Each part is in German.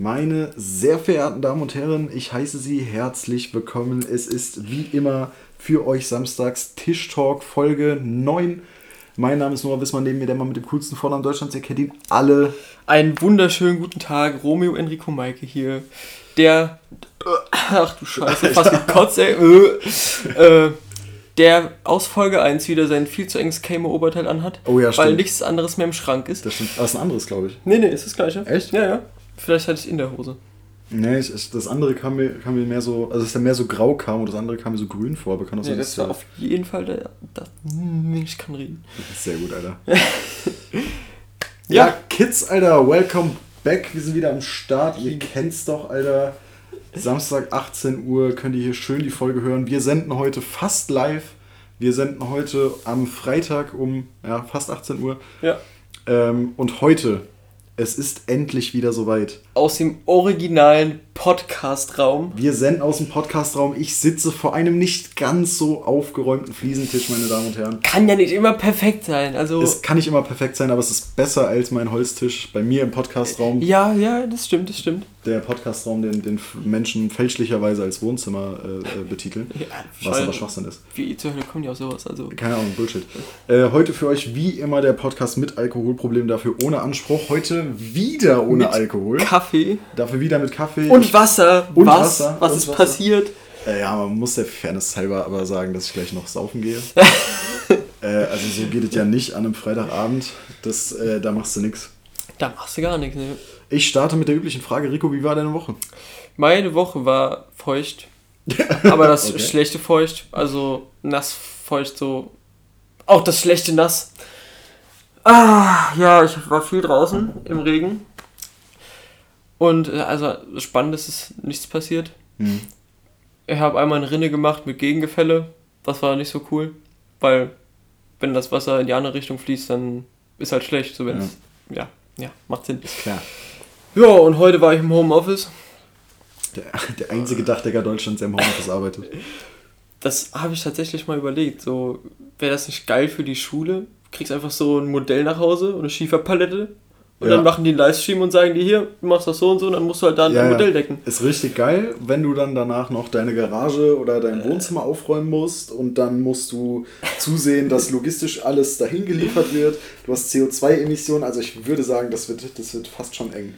Meine sehr verehrten Damen und Herren, ich heiße Sie herzlich willkommen. Es ist wie immer für euch samstags Tisch Talk Folge 9. Mein Name ist Noah Wissmann, neben mir der Mann mit dem coolsten Vornamen Deutschlands. Ihr kennt ihn alle. Einen wunderschönen guten Tag, Romeo Enrico Maike hier. Der. Ach du Scheiße, fast gekotzt, ey. Äh, äh, der aus Folge 1 wieder sein viel zu enges Camo-Oberteil anhat. Oh ja, Weil stimmt. nichts anderes mehr im Schrank ist. Das stimmt. Das ist ein anderes, glaube ich. Nee, nee, ist das gleiche. Echt? Ja, ja. Vielleicht hatte ich in der Hose. Nee, es ist, das andere kam mir, kam mir mehr so, also ist ja mehr so grau kam und das andere kam mir so grün vor. Aber kann das Nee, sein, das dass war auf jeden Fall der. Das, ich kann reden. Sehr gut, Alter. Ja. ja, Kids, Alter, welcome back. Wir sind wieder am Start. Ihr kennt's doch, Alter. Samstag 18 Uhr könnt ihr hier schön die Folge hören. Wir senden heute fast live. Wir senden heute am Freitag um ja, fast 18 Uhr. Ja. Ähm, und heute, es ist endlich wieder soweit. Aus dem originalen Podcast-Raum. Wir senden aus dem Podcastraum. Ich sitze vor einem nicht ganz so aufgeräumten Fliesentisch, meine Damen und Herren. Kann ja nicht immer perfekt sein. Also. Es kann nicht immer perfekt sein, aber es ist besser als mein Holztisch bei mir im Podcastraum. ja, ja, das stimmt, das stimmt. Der Podcastraum, den, den Menschen fälschlicherweise als Wohnzimmer äh, äh, betiteln. Ja, Was aber Schwachsinn ist. Wie zur Hölle kommen die aus sowas? Also. Keine Ahnung, Bullshit. Äh, heute für euch wie immer der Podcast mit Alkoholproblem, dafür ohne Anspruch. Heute wieder ohne Mit Alkohol. Kaffee Dafür wieder mit Kaffee. und Wasser. Und Was? Wasser, Was und ist Wasser. passiert? Äh, ja, man muss der Fairness halber aber sagen, dass ich gleich noch saufen gehe. äh, also so geht es ja nicht an einem Freitagabend. Das, da machst du nichts. Da machst du gar nichts. Ne? Ich starte mit der üblichen Frage. Rico, wie war deine Woche? Meine Woche war feucht. Aber das Okay. schlechte feucht, also nass feucht so. Auch das schlechte nass. Ah, ja, ich war viel draußen im Regen. Und äh, also spannend ist es nichts passiert. Hm. Ich habe einmal eine Rinne gemacht mit Gegengefälle. Das war nicht so cool, weil wenn das Wasser in die andere Richtung fließt, dann ist halt schlecht. So wenn's, ja. ja, macht Sinn. Klar. Ja, und heute war ich im Homeoffice. Der, der einzige Dachdecker Deutschlands, der im Homeoffice arbeitet. Das habe ich tatsächlich mal überlegt. So, wäre das nicht geil für die Schule? Du kriegst einfach so ein Modell nach Hause und eine Schieferpalette. Und Ja. dann machen die einen Livestream und sagen dir hier, du machst das so und so und dann musst du halt da ein Ja, ja. Modell decken. Ist richtig geil, wenn du dann danach noch deine Garage oder dein Wohnzimmer aufräumen musst und dann musst du zusehen, dass logistisch alles dahin geliefert wird. Du hast CO2-Emissionen, also ich würde sagen, das wird, das wird fast schon eng.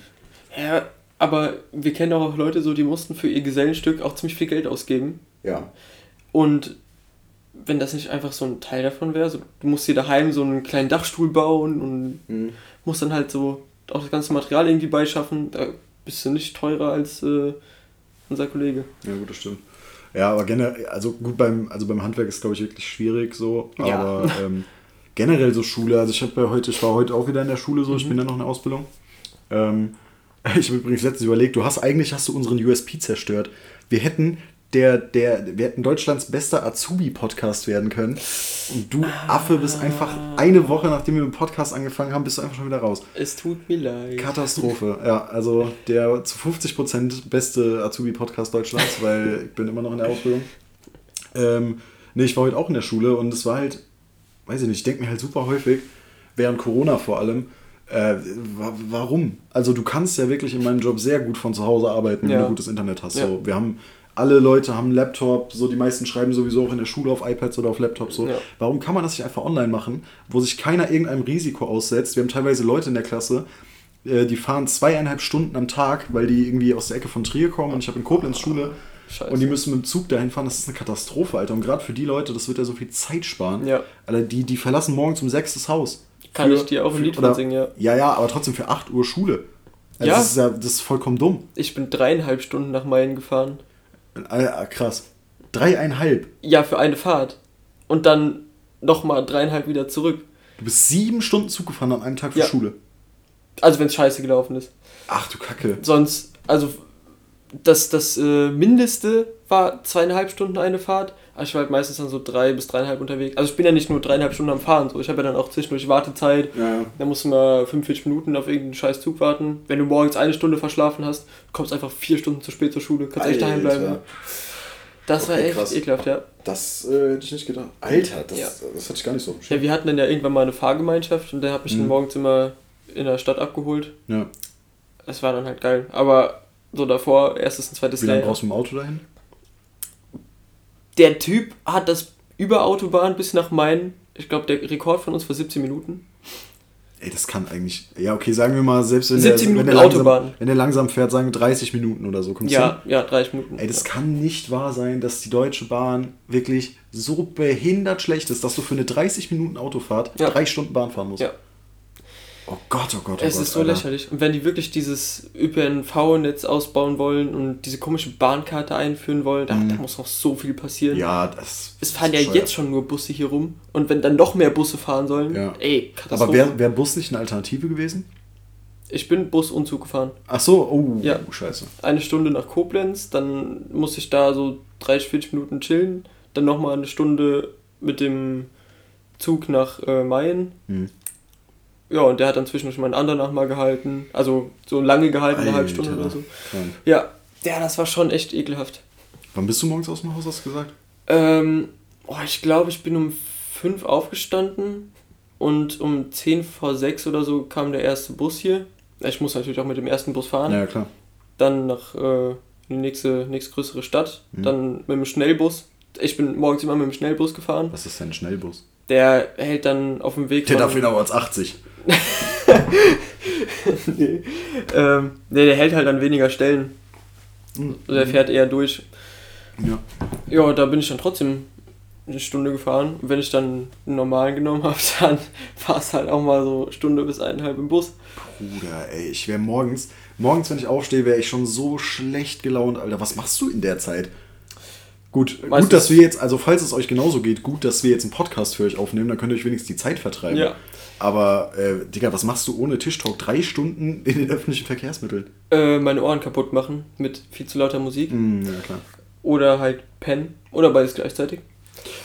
Ja, aber wir kennen auch Leute so, die mussten für ihr Gesellenstück auch ziemlich viel Geld ausgeben. Ja. Und wenn das nicht einfach so ein Teil davon wäre, so, du musst dir daheim so einen kleinen Dachstuhl bauen und Mhm. musst dann halt so auch das ganze Material irgendwie beischaffen, da bist du nicht teurer als äh, unser Kollege. Ja, gut, das stimmt. Ja, aber generell, also gut, beim, also beim Handwerk ist, glaube ich, wirklich schwierig so. Ja. Aber ähm, generell so Schule, also ich habe ja heute, ich war heute auch wieder in der Schule so, ich Mhm. bin ja noch in der Ausbildung. Ähm, ich habe übrigens letztens überlegt, du hast eigentlich hast du unseren USP zerstört. Wir hätten der, der, wir hätten Deutschlands bester Azubi-Podcast werden können. Und du Affe bist einfach eine Woche, nachdem wir mit dem Podcast angefangen haben, bist du einfach schon wieder raus. Es tut mir leid. Katastrophe. Ja, also der zu 50% beste Azubi-Podcast Deutschlands, weil ich bin immer noch in der Ausbildung. Ähm, nee, ich war heute auch in der Schule und es war halt, weiß ich nicht, ich denke mir halt super häufig, während Corona vor allem, äh, wa warum? Also du kannst ja wirklich in meinem Job sehr gut von zu Hause arbeiten, wenn Ja. du gutes Internet hast. Ja. So, wir haben alle Leute haben einen Laptop, so die meisten schreiben sowieso auch in der Schule auf iPads oder auf Laptops so. Ja. Warum kann man das nicht einfach online machen, wo sich keiner irgendeinem Risiko aussetzt? Wir haben teilweise Leute in der Klasse, äh, die fahren zweieinhalb Stunden am Tag, weil die irgendwie aus der Ecke von Trier kommen und ich habe in Koblenz Schule Scheiße. und die müssen mit dem Zug dahin fahren. Das ist eine Katastrophe, Alter. Und gerade für die Leute, das wird ja so viel Zeit sparen. Ja. Alter, die, die verlassen morgens um sechs das Haus. Kann Für- ich dir auch ein Lied von singen, ja. Ja, ja, aber trotzdem für 8 Uhr Schule. Also Ja. Das ist ja das ist vollkommen dumm. Ich bin dreieinhalb Stunden nach Main gefahren. Alter, krass. Dreieinhalb. Ja, für eine Fahrt. Und dann nochmal dreieinhalb wieder zurück. Du bist sieben Stunden Zug gefahren an einem Tag für Ja. Schule. Also wenn es scheiße gelaufen ist. Ach du Kacke. Sonst, also das, das äh, Mindeste war zweieinhalb Stunden eine Fahrt. Aber ich war halt meistens dann so drei bis dreieinhalb unterwegs. Also ich bin ja nicht nur dreieinhalb Stunden am Fahren. So. Ich habe ja dann auch zwischendurch Wartezeit. Ja, ja. Da musst du mal 45 Minuten auf irgendeinen scheiß Zug warten. Wenn du morgens eine Stunde verschlafen hast, kommst einfach vier Stunden zu spät zur Schule. Kannst echt daheim bleiben. Alter. Das war Okay, echt krass. ekelhaft, ja. Das äh, hätte ich nicht gedacht. Alter, das, Ja. das hatte ich gar nicht so. Ja, wir hatten dann ja irgendwann mal eine Fahrgemeinschaft und der hat mich Mhm. dann morgens immer in der Stadt abgeholt. Ja. es war dann halt geil. Aber so davor, erstes und zweites Wie lange brauchst du im Auto dahin? Der Typ hat das über Autobahn bis nach Main. Ich glaube, der Rekord von uns war 17 Minuten. Ey, das kann eigentlich. Ja, okay, sagen wir mal, selbst wenn 17 der, Minuten wenn, der langsam, Autobahn. wenn der langsam fährt, sagen wir 30 Minuten oder so. Kommt's Ja, ja, 30 Minuten. hin? Ey, das kann nicht wahr sein, dass die Deutsche Bahn wirklich so behindert schlecht ist, dass du für eine 30 Minuten Autofahrt Ja. drei Stunden Bahn fahren musst. Ja. Oh Gott, oh Gott, oh Es Gott. ist so Alter. lächerlich. Und wenn die wirklich dieses ÖPNV-Netz ausbauen wollen und diese komische Bahnkarte einführen wollen, da, da muss noch so viel passieren. Mhm. Ja, das. Es fahren ja bescheuert. jetzt schon nur Busse hier rum. Und wenn dann noch mehr Busse fahren sollen, Ja. ey, Aber Katastrophe. wäre wär Bus nicht eine Alternative gewesen? ich bin Bus und Zug gefahren. Ach so, oh, Ja. scheiße. Eine Stunde nach Koblenz, dann musste ich da so 30, 40 Minuten chillen. Dann nochmal eine Stunde mit dem Zug nach äh, Mayen. Hm. Ja, und der hat dann zwischendurch meinen anderen mal gehalten. Also so lange gehalten, eine halbe Stunde oder so. Krank. Ja, ja, das war schon echt ekelhaft. Wann bist du morgens aus dem Haus, hast du gesagt? Ähm, oh, ich glaube, ich bin um 5 aufgestanden und um 10 vor 6 oder so kam der erste Bus hier. Ich muss natürlich auch mit dem ersten Bus fahren. Ja, klar. Dann nach äh, in die nächste, nächstgrößere Stadt. Mhm. Dann mit dem Schnellbus. Ich bin morgens immer mit dem Schnellbus gefahren. Was ist denn ein Schnellbus? Der hält dann auf dem Weg. Der darf ihn aber als 80. nee. Ähm, nee, der hält halt an weniger Stellen. Mhm. Also der fährt eher durch. Ja. Ja, da bin ich dann trotzdem eine Stunde gefahren. Und wenn ich dann einen normalen genommen habe, dann war es halt auch mal so Stunde bis eineinhalb im Bus. Bruder, ey, ich wäre morgens, morgens, wenn ich aufstehe, wäre ich schon so schlecht gelaunt, Alter. Was machst du in der Zeit? Gut, Meistens- gut, dass wir jetzt, also falls es euch genauso geht, gut, dass wir jetzt einen Podcast für euch aufnehmen, dann könnt ihr euch wenigstens die Zeit vertreiben. Ja. Aber, äh, Digga, was machst du ohne Tischtalk? Drei Stunden in den öffentlichen Verkehrsmitteln? Äh, meine Ohren kaputt machen mit viel zu lauter Musik. Hm, ja, klar. Oder halt pennen. Oder beides gleichzeitig.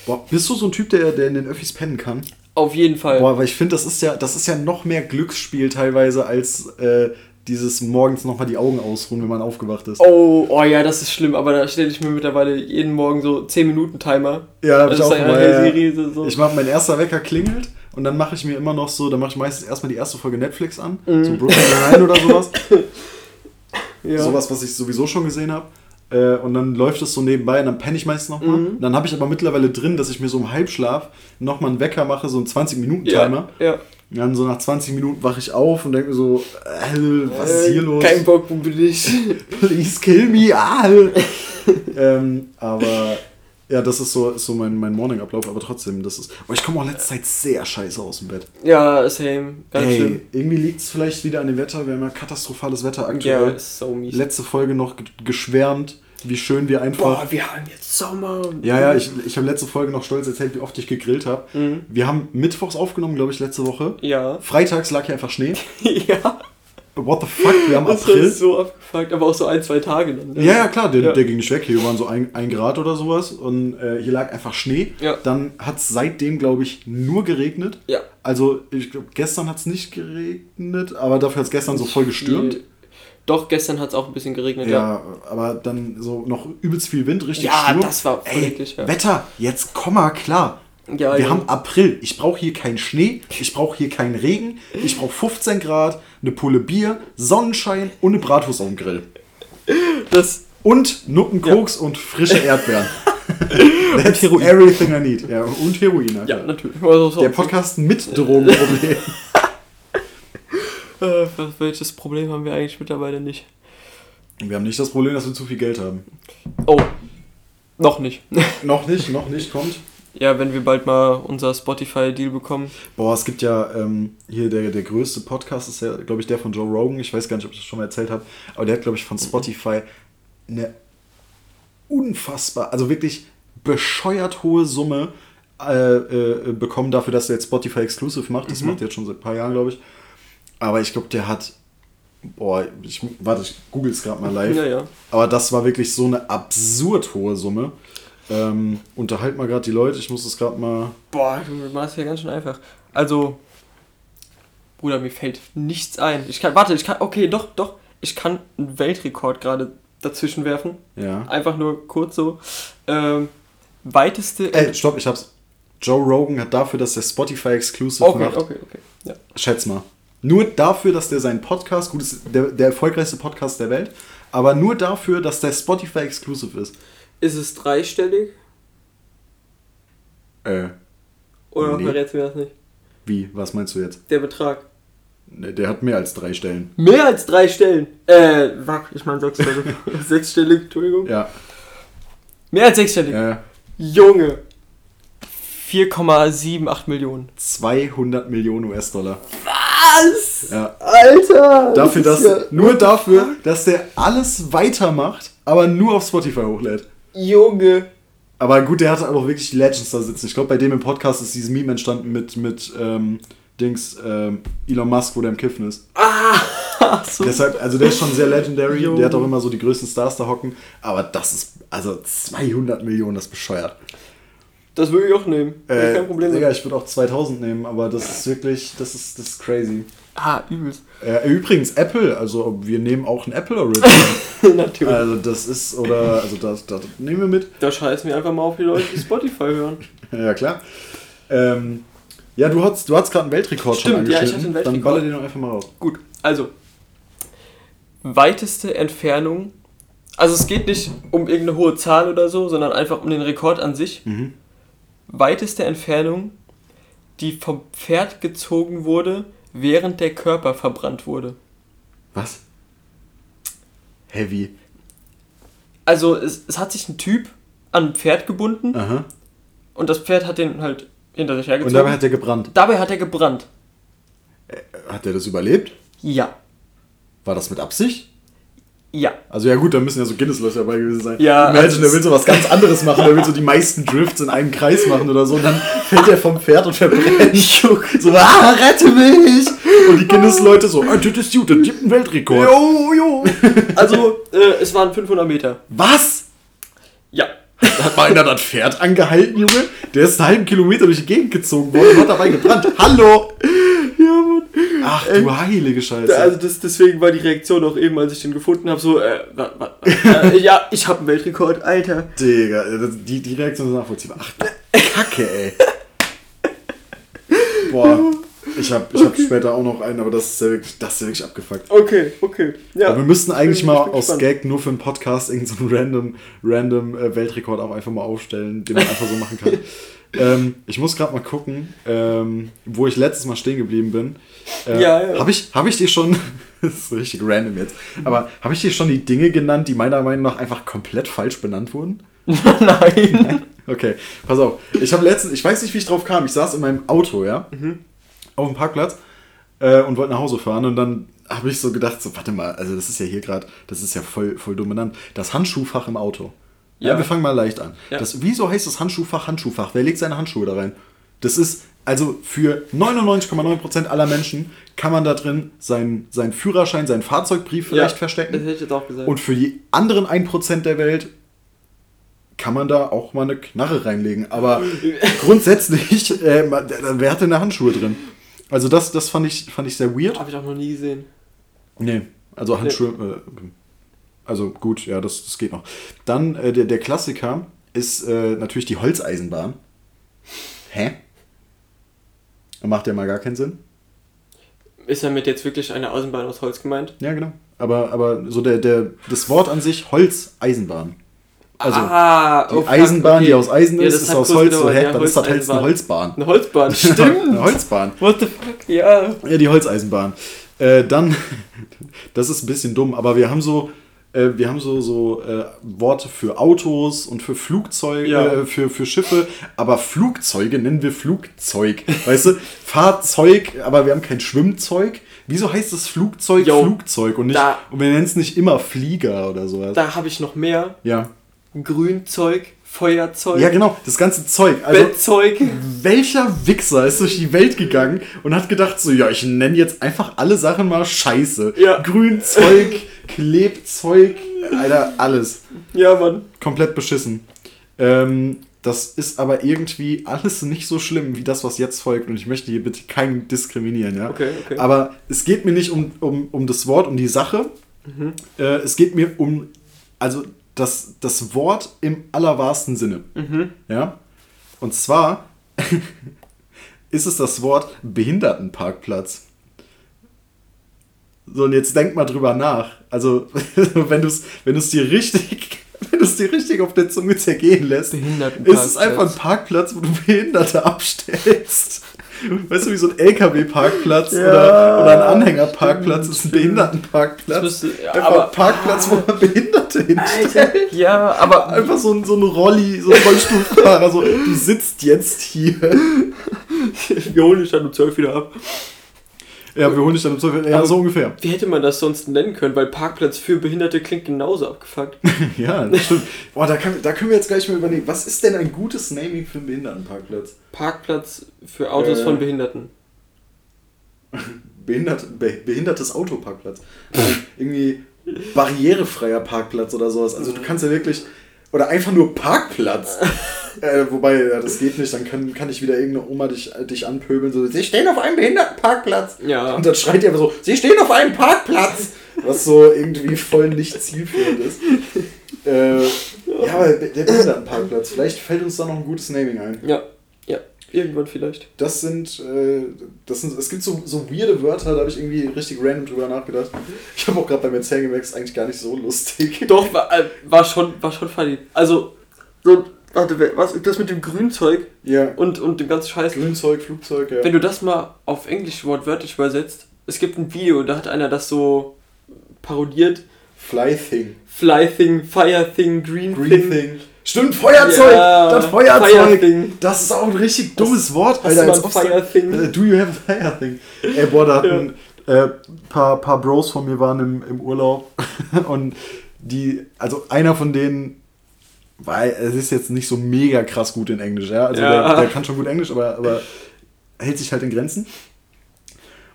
Boah, bist du so ein Typ, der, der in den Öffis pennen kann? Auf jeden Fall. Boah, weil ich finde, das ist ja, das ist ja noch mehr Glücksspiel teilweise als äh, dieses morgens nochmal die Augen ausruhen, wenn man aufgewacht ist. Oh, oh ja, das ist schlimm, aber da stelle ich mir mittlerweile jeden Morgen so 10 Minuten Timer. Ja, hab ich auch mal. Siri, so-. Ich mach, mein erster Wecker klingelt und dann mache ich mir immer noch so, dann mache ich meistens erstmal die erste Folge Netflix an, Mhm. so Brooklyn Nine oder sowas. ja. Sowas, was ich sowieso schon gesehen habe. Äh, und dann läuft es so nebenbei und dann penne ich meistens nochmal. Mhm. Dann habe ich aber mittlerweile drin, dass ich mir so im Halbschlaf nochmal einen Wecker mache, so einen 20-Minuten-Timer. Ja, ja. Und dann so nach 20 Minuten wache ich auf und denke mir so, äh, was ist hier Äh, los? Kein Bock, wo bin ich? Please kill me. Ah. ähm, aber ja, das ist so, ist so mein, mein Morning-Ablauf, aber trotzdem, das ist. Aber ich komme auch letzte Zeit sehr scheiße aus dem Bett. ja, same. Ganz Ey, schlimm. irgendwie liegt es vielleicht wieder an dem Wetter. Wir haben ja katastrophales Wetter Ja, aktuell. ist so mies. Letzte Folge noch ge- geschwärmt, wie schön wir einfach. Boah, wir haben jetzt Sommer. Ja, ja, ich, ich habe letzte Folge noch stolz erzählt, wie oft ich gegrillt habe. Mhm. Wir haben mittwochs aufgenommen, glaube ich, letzte Woche. Ja. Freitags lag hier einfach Schnee. ja. What the fuck? Wir haben Das April. war so abgefuckt, aber auch so ein, zwei Tage dann. ne? Ja, ja, klar, der, Ja. der ging nicht weg. Hier waren so ein, ein Grad oder sowas und äh, hier lag einfach Schnee. Ja. Dann hat es seitdem, glaube ich, nur geregnet. Ja. Also, ich glaube, gestern hat es nicht geregnet, aber dafür hat es gestern so voll gestürmt. Doch, gestern hat es auch ein bisschen geregnet, Ja, ja. aber dann so noch übelst viel Wind, richtig Ja, Sturm. das war Ey, eklig, ja. Wetter, jetzt komm mal klar. Ja, Wir ja. haben April. Ich brauche hier keinen Schnee, ich brauche hier keinen Regen, ich brauche 15 Grad, eine Pulle Bier, Sonnenschein und eine Bratwurst auf dem Grill. Das, Und Nutten-Koks und frische Erdbeeren. That's everything I need. Ja, und Heroin. Alter. ja, natürlich. Also, so, Der Podcast mit Drogenproblem. äh, welches Problem haben wir eigentlich mittlerweile nicht? wir haben nicht das Problem, dass wir zu viel Geld haben. Oh, noch nicht. Noch nicht, noch nicht, kommt. ja, wenn wir bald mal unser Spotify-Deal bekommen. Boah, es gibt ja ähm, hier der, der größte Podcast, ist ja, glaube ich, der von Joe Rogan. Ich weiß gar nicht, ob ich das schon mal erzählt habe, aber der hat, glaube ich, von Spotify eine unfassbar, also wirklich bescheuert hohe Summe äh, äh, bekommen dafür, dass er jetzt Spotify Exclusive macht. Das macht er jetzt schon seit ein paar Jahren, glaube ich. Aber ich glaube, der hat. Boah, ich, warte, ich google es gerade mal live. Ja, ja. Aber das war wirklich so eine absurd hohe Summe. Ähm, unterhalt mal gerade die Leute, ich muss das gerade mal. Boah, du machst ja ganz schön einfach. Also, Bruder, mir fällt nichts ein. Ich kann, warte, ich kann, okay, doch, doch. Ich kann einen Weltrekord gerade dazwischen werfen. Ja. Einfach nur kurz so. Ähm, weiteste. Ey, stopp, ich hab's. Joe Rogan hat dafür, dass er Spotify Exclusive okay, macht. okay, okay. Ja. Schätz mal. Nur dafür, dass der seinen Podcast, gut, ist der, der erfolgreichste Podcast der Welt, aber nur dafür, dass der Spotify exclusive ist. Ist es dreistellig? Äh, Oder Nee. verrätst du mir das nicht? wie? Was meinst du jetzt? Der Betrag. Ne, Der hat mehr als drei Stellen. Mehr als drei Stellen. Äh, warte, ich meine sechsstellig. sechsstellig, Entschuldigung. Ja. Mehr als sechsstellig. Äh, Junge. 4,78 Millionen. 200 Millionen US-Dollar. Was? Ja. Alter! Dafür, das dass, ja- nur dafür, dass der alles weitermacht, aber nur auf Spotify hochlädt. Junge. Aber gut, der hatte auch wirklich Legends da sitzen. Ich glaube, bei dem im Podcast ist dieses Meme entstanden mit, mit ähm, Dings, ähm, Elon Musk, wo der im Kiffen ist. Ah, so. Deshalb, also der ist schon sehr legendary. Jo. Der hat auch immer so die größten Stars da hocken. Aber das ist, also 200 Millionen, das ist bescheuert. Das würde ich auch nehmen. Äh, Kein Problem. Digga, ich würde auch 2000 nehmen, aber das ist wirklich, das ist, das ist crazy. Ah, übelst. Äh, übrigens, Apple, also wir nehmen auch ein Apple Original. Natürlich. also das ist, oder, also das, das nehmen wir mit. da scheißen wir einfach mal auf die Leute, die Spotify hören. Ja, klar. Ähm, ja, du hast, du hast gerade einen Weltrekord schon Stimmt, ja, ich angeschnitten. hatte einen Dann baller Weltrekord. den doch einfach mal raus. Gut, also. Weiteste Entfernung. Also es geht nicht um irgendeine hohe Zahl oder so, sondern einfach um den Rekord an sich. Mhm. Weiteste Entfernung, die vom Pferd gezogen wurde, während der Körper verbrannt wurde. Was? Heavy. Also es, es hat sich ein Typ an ein Pferd gebunden Aha. und das Pferd hat den halt hinter sich Und hergezogen. dabei hat er gebrannt. dabei hat er gebrannt. Hat er das überlebt? Ja. War das mit Absicht? Ja. Also ja gut, da müssen ja so Guinness-Leute dabei gewesen sein. Ja, Imagine, also der will so was ganz anderes machen, der will so die meisten Drifts in einem Kreis machen oder so und dann fällt er vom Pferd und verbrennt. so, ah, rette mich! Und die Guinness-Leute so, ah, das ist gut, das gibt einen Weltrekord. Jo, jo. Also äh, es waren 500 Meter. Was? Ja. Hat mal einer das Pferd angehalten, Junge? Der ist einen halben Kilometer durch die Gegend gezogen worden und hat dabei gebrannt. Hallo! Ja, Mann. Ach du heilige Scheiße. Also das, deswegen war die Reaktion auch eben, als ich den gefunden habe, so, äh, äh, ja, ich habe einen Weltrekord, Alter. Digga, das- die, die Reaktion ist nachvollziehbar. Ach, Kacke, ey. Boah, ich hab, ich hab später auch noch einen, aber das ist ja wirklich, das ist ja wirklich abgefuckt. Okay, okay. Ja. Aber wir müssten eigentlich mal aus gespannt. Gag nur für einen Podcast irgendeinen so random, random äh, Weltrekord auch einfach mal aufstellen, den man einfach so machen kann. ähm, ich muss gerade mal gucken, ähm, wo ich letztes Mal stehen geblieben bin. Äh, Ja, ja. Habe ich, hab ich dir schon, das ist richtig random jetzt, aber habe ich dir schon die Dinge genannt, die meiner Meinung nach einfach komplett falsch benannt wurden? Nein. Okay, pass auf. Ich habe letztens, ich weiß nicht, wie ich drauf kam. Ich saß in meinem Auto, ja, auf dem Parkplatz äh, und wollte nach Hause fahren und dann habe ich so gedacht, so warte mal, also das ist ja hier gerade, das ist ja voll, voll dominant. Das Handschuhfach im Auto. Ja, Ja. wir fangen mal leicht an. Ja. Das, wieso heißt das Handschuhfach Handschuhfach? Wer legt seine Handschuhe da rein? Das ist, also für 99,9% aller Menschen kann man da drin seinen, seinen Führerschein, seinen Fahrzeugbrief vielleicht Das verstecken. hätte ich jetzt auch gesagt. Und für die anderen 1% der Welt kann man da auch mal eine Knarre reinlegen. Aber grundsätzlich, äh, wer hat denn da Handschuhe drin? Also das, das fand, ich, fand ich sehr weird. habe ich auch noch nie gesehen. Nee, also Handschuhe, äh, also gut, ja, das, das geht noch. Dann äh, der, der Klassiker ist äh, natürlich die Holzeisenbahn. Hä? Macht ja mal gar keinen Sinn. Ist damit jetzt wirklich eine Außenbahn aus Holz gemeint? Ja, genau. Aber, aber so der, der, das Wort an sich, Holzeisenbahn. Also ah, die oh, Eisenbahn, okay. die aus Eisen Ja, ist, das ist aus Holz. So, ja, dann ist das halt eine. Holzbahn. Eine Holzbahn, stimmt. eine Holzbahn. What the fuck, ja. Ja, die Holzeisenbahn. Äh, dann, das ist ein bisschen dumm, aber wir haben so, äh, wir haben so, so äh, Worte für Autos und für Flugzeuge, Ja. äh, für, für Schiffe, aber Flugzeuge nennen wir Flugzeug. Weißt du, Fahrzeug, aber wir haben kein Schwimmzeug. Wieso heißt das Flugzeug Jo, Flugzeug und nicht, da- und wir nennen es nicht immer Flieger oder sowas? Da habe ich noch mehr. ja. Grünzeug, Feuerzeug, Ja, genau, das ganze Zeug. Also, Bettzeug. welcher Wichser ist durch die Welt gegangen und hat gedacht, so, ja, ich nenne jetzt einfach alle Sachen mal Scheiße. Ja. Grünzeug, Klebzeug, Alter, alles. Ja, Mann. Komplett beschissen. Ähm, das ist aber irgendwie alles nicht so schlimm wie das, was jetzt folgt. Und ich möchte hier bitte keinen diskriminieren, ja. Okay, okay. Aber es geht mir nicht um, um, um das Wort, um die Sache. Mhm. Äh, es geht mir um, also das, das Wort im allerwahrsten Sinne. Mhm. Ja? Und zwar ist es das Wort Behindertenparkplatz. So, und jetzt denk mal drüber nach. Also, wenn du es wenn du's dir richtig, wenn du es dir richtig auf der Zunge zergehen lässt, ist es einfach ein Parkplatz, wo du Behinderte abstellst. Weißt du, wie so ein LKW-Parkplatz ja, oder, oder ein Anhängerparkplatz ist ein ja, einfach aber, ein Parkplatz, wo man Behinderte hinstellt. Ja, aber. Einfach so ein, so ein Rolli, so ein Rollstuhlfahrer, so, du sitzt jetzt hier. Wir holen dich dann um 12 wieder ab. Ja, wir holen dich dann um 12 Ja, so ungefähr. Wie hätte man das sonst nennen können? Weil Parkplatz für Behinderte klingt genauso abgefuckt. ja, das stimmt. Boah, da, kann, da können wir jetzt gleich mal überlegen, was ist denn ein gutes Naming für einen Behindertenparkplatz? Parkplatz für Autos äh, von Behinderten. Behindert, be, behindertes Autoparkplatz. Also irgendwie barrierefreier Parkplatz oder sowas. Also du kannst ja wirklich. Oder einfach nur Parkplatz. äh, wobei, ja, das geht nicht, dann kann, kann ich wieder irgendeine Oma dich, dich anpöbeln. So, sie stehen auf einem Behindertenparkplatz. Ja. Und dann schreit die einfach so, sie stehen auf einem Parkplatz. Was so irgendwie voll nicht zielführend ist. Äh, ja, aber der Behindertenparkplatz, vielleicht fällt uns da noch ein gutes Naming ein. Ja. Irgendwann vielleicht. Das sind, äh, das sind, es gibt so, so weirde Wörter, da habe ich irgendwie richtig random drüber nachgedacht. Ich habe auch gerade beim Erzählen gemerkt, ist eigentlich gar nicht so lustig. Doch, war, äh, war schon, war schon funny. Also, so, warte, was, das mit dem Grünzeug ja. und, und dem ganzen Scheiß. Grünzeug, Flugzeug, ja. Wenn du das mal auf Englisch wortwörtlich übersetzt, es gibt ein Video, da hat einer das so parodiert. Fly Thing. Fly Thing, Fire Thing, Green, Green Thing. thing. Stimmt, Feuerzeug! Ja, das Feuerzeug! Das ist auch ein richtig dummes Wort, Alter. Hast du Fire Thing? Äh, do you have a Fire Thing? Ey, boah, da hatten ja. äh, paar, paar Bros von mir waren im, im Urlaub und die, also einer von denen weil es ist jetzt nicht so mega krass gut in Englisch, ja. Also ja. Der, der, kann schon gut Englisch, aber, aber hält sich halt in Grenzen.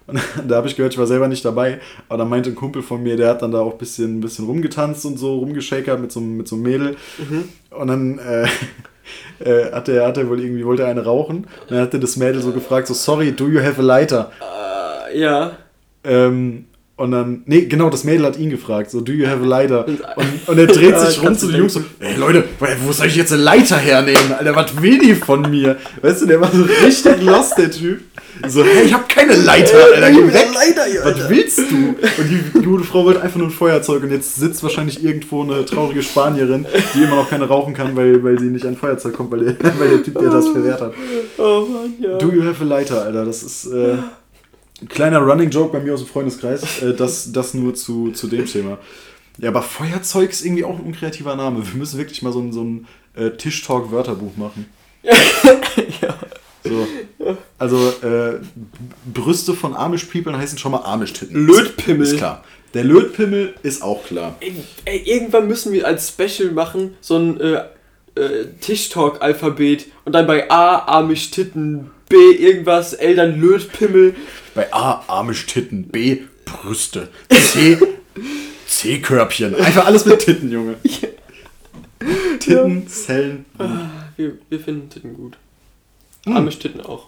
Und da habe ich gehört, ich war selber nicht dabei, aber da meinte ein Kumpel von mir, der hat dann da auch ein bisschen, ein bisschen rumgetanzt und so, rumgeschakert mit so, mit so einem Mädel. Mhm. Und dann äh, äh, hat, er, hat er wohl irgendwie, wollte eine rauchen. Und dann hat er das Mädel so gefragt, so, sorry, do you have a lighter? Uh, ja. Ähm, und dann, nee, genau, das Mädel hat ihn gefragt, so, do you have a lighter? Und, und er dreht sich rum zu den Jungs so, ey Leute, wo soll ich jetzt eine Leiter hernehmen? Alter, was will die von mir? Weißt du, der war so richtig lost, der Typ. So, hey, ich hab keine Leiter, Alter, geh weg. Leiter hier, Was willst du? Und die, die gute Frau wollte einfach nur ein Feuerzeug und jetzt sitzt wahrscheinlich irgendwo eine traurige Spanierin, die immer noch keine rauchen kann, weil, weil sie nicht an Feuerzeug kommt, weil der, weil der Typ, der das verwehrt hat. Oh Mann, ja. Do you have a lighter, Alter? Das ist äh, ein kleiner Running Joke bei mir aus dem Freundeskreis. Äh, das, das nur zu, zu dem Thema. Ja, aber Feuerzeug ist irgendwie auch ein unkreativer Name. Wir müssen wirklich mal so ein, so ein äh, Tischtalk-Wörterbuch machen. ja. So. Also, äh, Brüste von Amish-People heißen schon mal Amish-Titten. Lötpimmel. Ist klar. Der Lötpimmel ist auch klar. Ey, ey, irgendwann müssen wir als Special machen, so ein äh, äh, Tischtalk-Alphabet und dann bei A Amish-Titten, B irgendwas, L dann Lötpimmel. Bei A Amish-Titten, B Brüste, C C-Körbchen. Einfach alles mit Titten, Junge. Titten, Zellen. Ah, wir, wir finden Titten gut. Hm. Amish-Titten auch.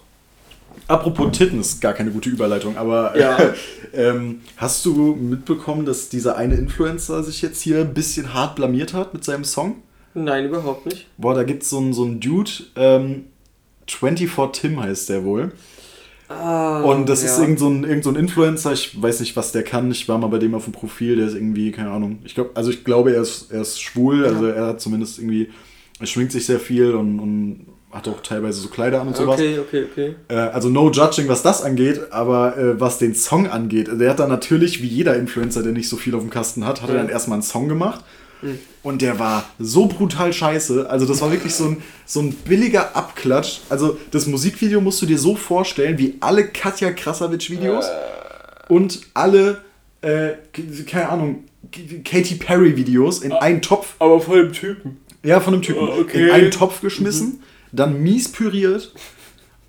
Apropos Titten ist gar keine gute Überleitung, aber ja. äh, ähm, hast du mitbekommen, dass dieser eine Influencer sich jetzt hier ein bisschen hart blamiert hat mit seinem Song? Nein, überhaupt nicht. Boah, da gibt so es so einen Dude, ähm, 24 Tim heißt der wohl. Ah, und das ja. ist irgend so, ein, irgend so ein Influencer, ich weiß nicht, was der kann. Ich war mal bei dem auf dem Profil, der ist irgendwie, keine Ahnung. Ich glaube, also ich glaube, er ist, er ist schwul, ja. also er hat zumindest irgendwie, er schwingt sich sehr viel und, und hat auch teilweise so Kleider an und sowas. Okay, okay, okay. Äh, also no judging, was das angeht, aber äh, was den Song angeht, der hat dann natürlich, wie jeder Influencer, der nicht so viel auf dem Kasten hat, hat ja. er dann erstmal einen Song gemacht. Mhm. Und der war so brutal scheiße. Also, das war wirklich so ein, so ein billiger Abklatsch. Also, das Musikvideo musst du dir so vorstellen, wie alle Katja Krasavitsch-Videos äh. und alle, äh, keine Ahnung, Katy Perry-Videos in ah, einen Topf. Aber von dem Typen. Ja, von dem Typen. Oh, okay. In einen Topf geschmissen. Mhm dann mies püriert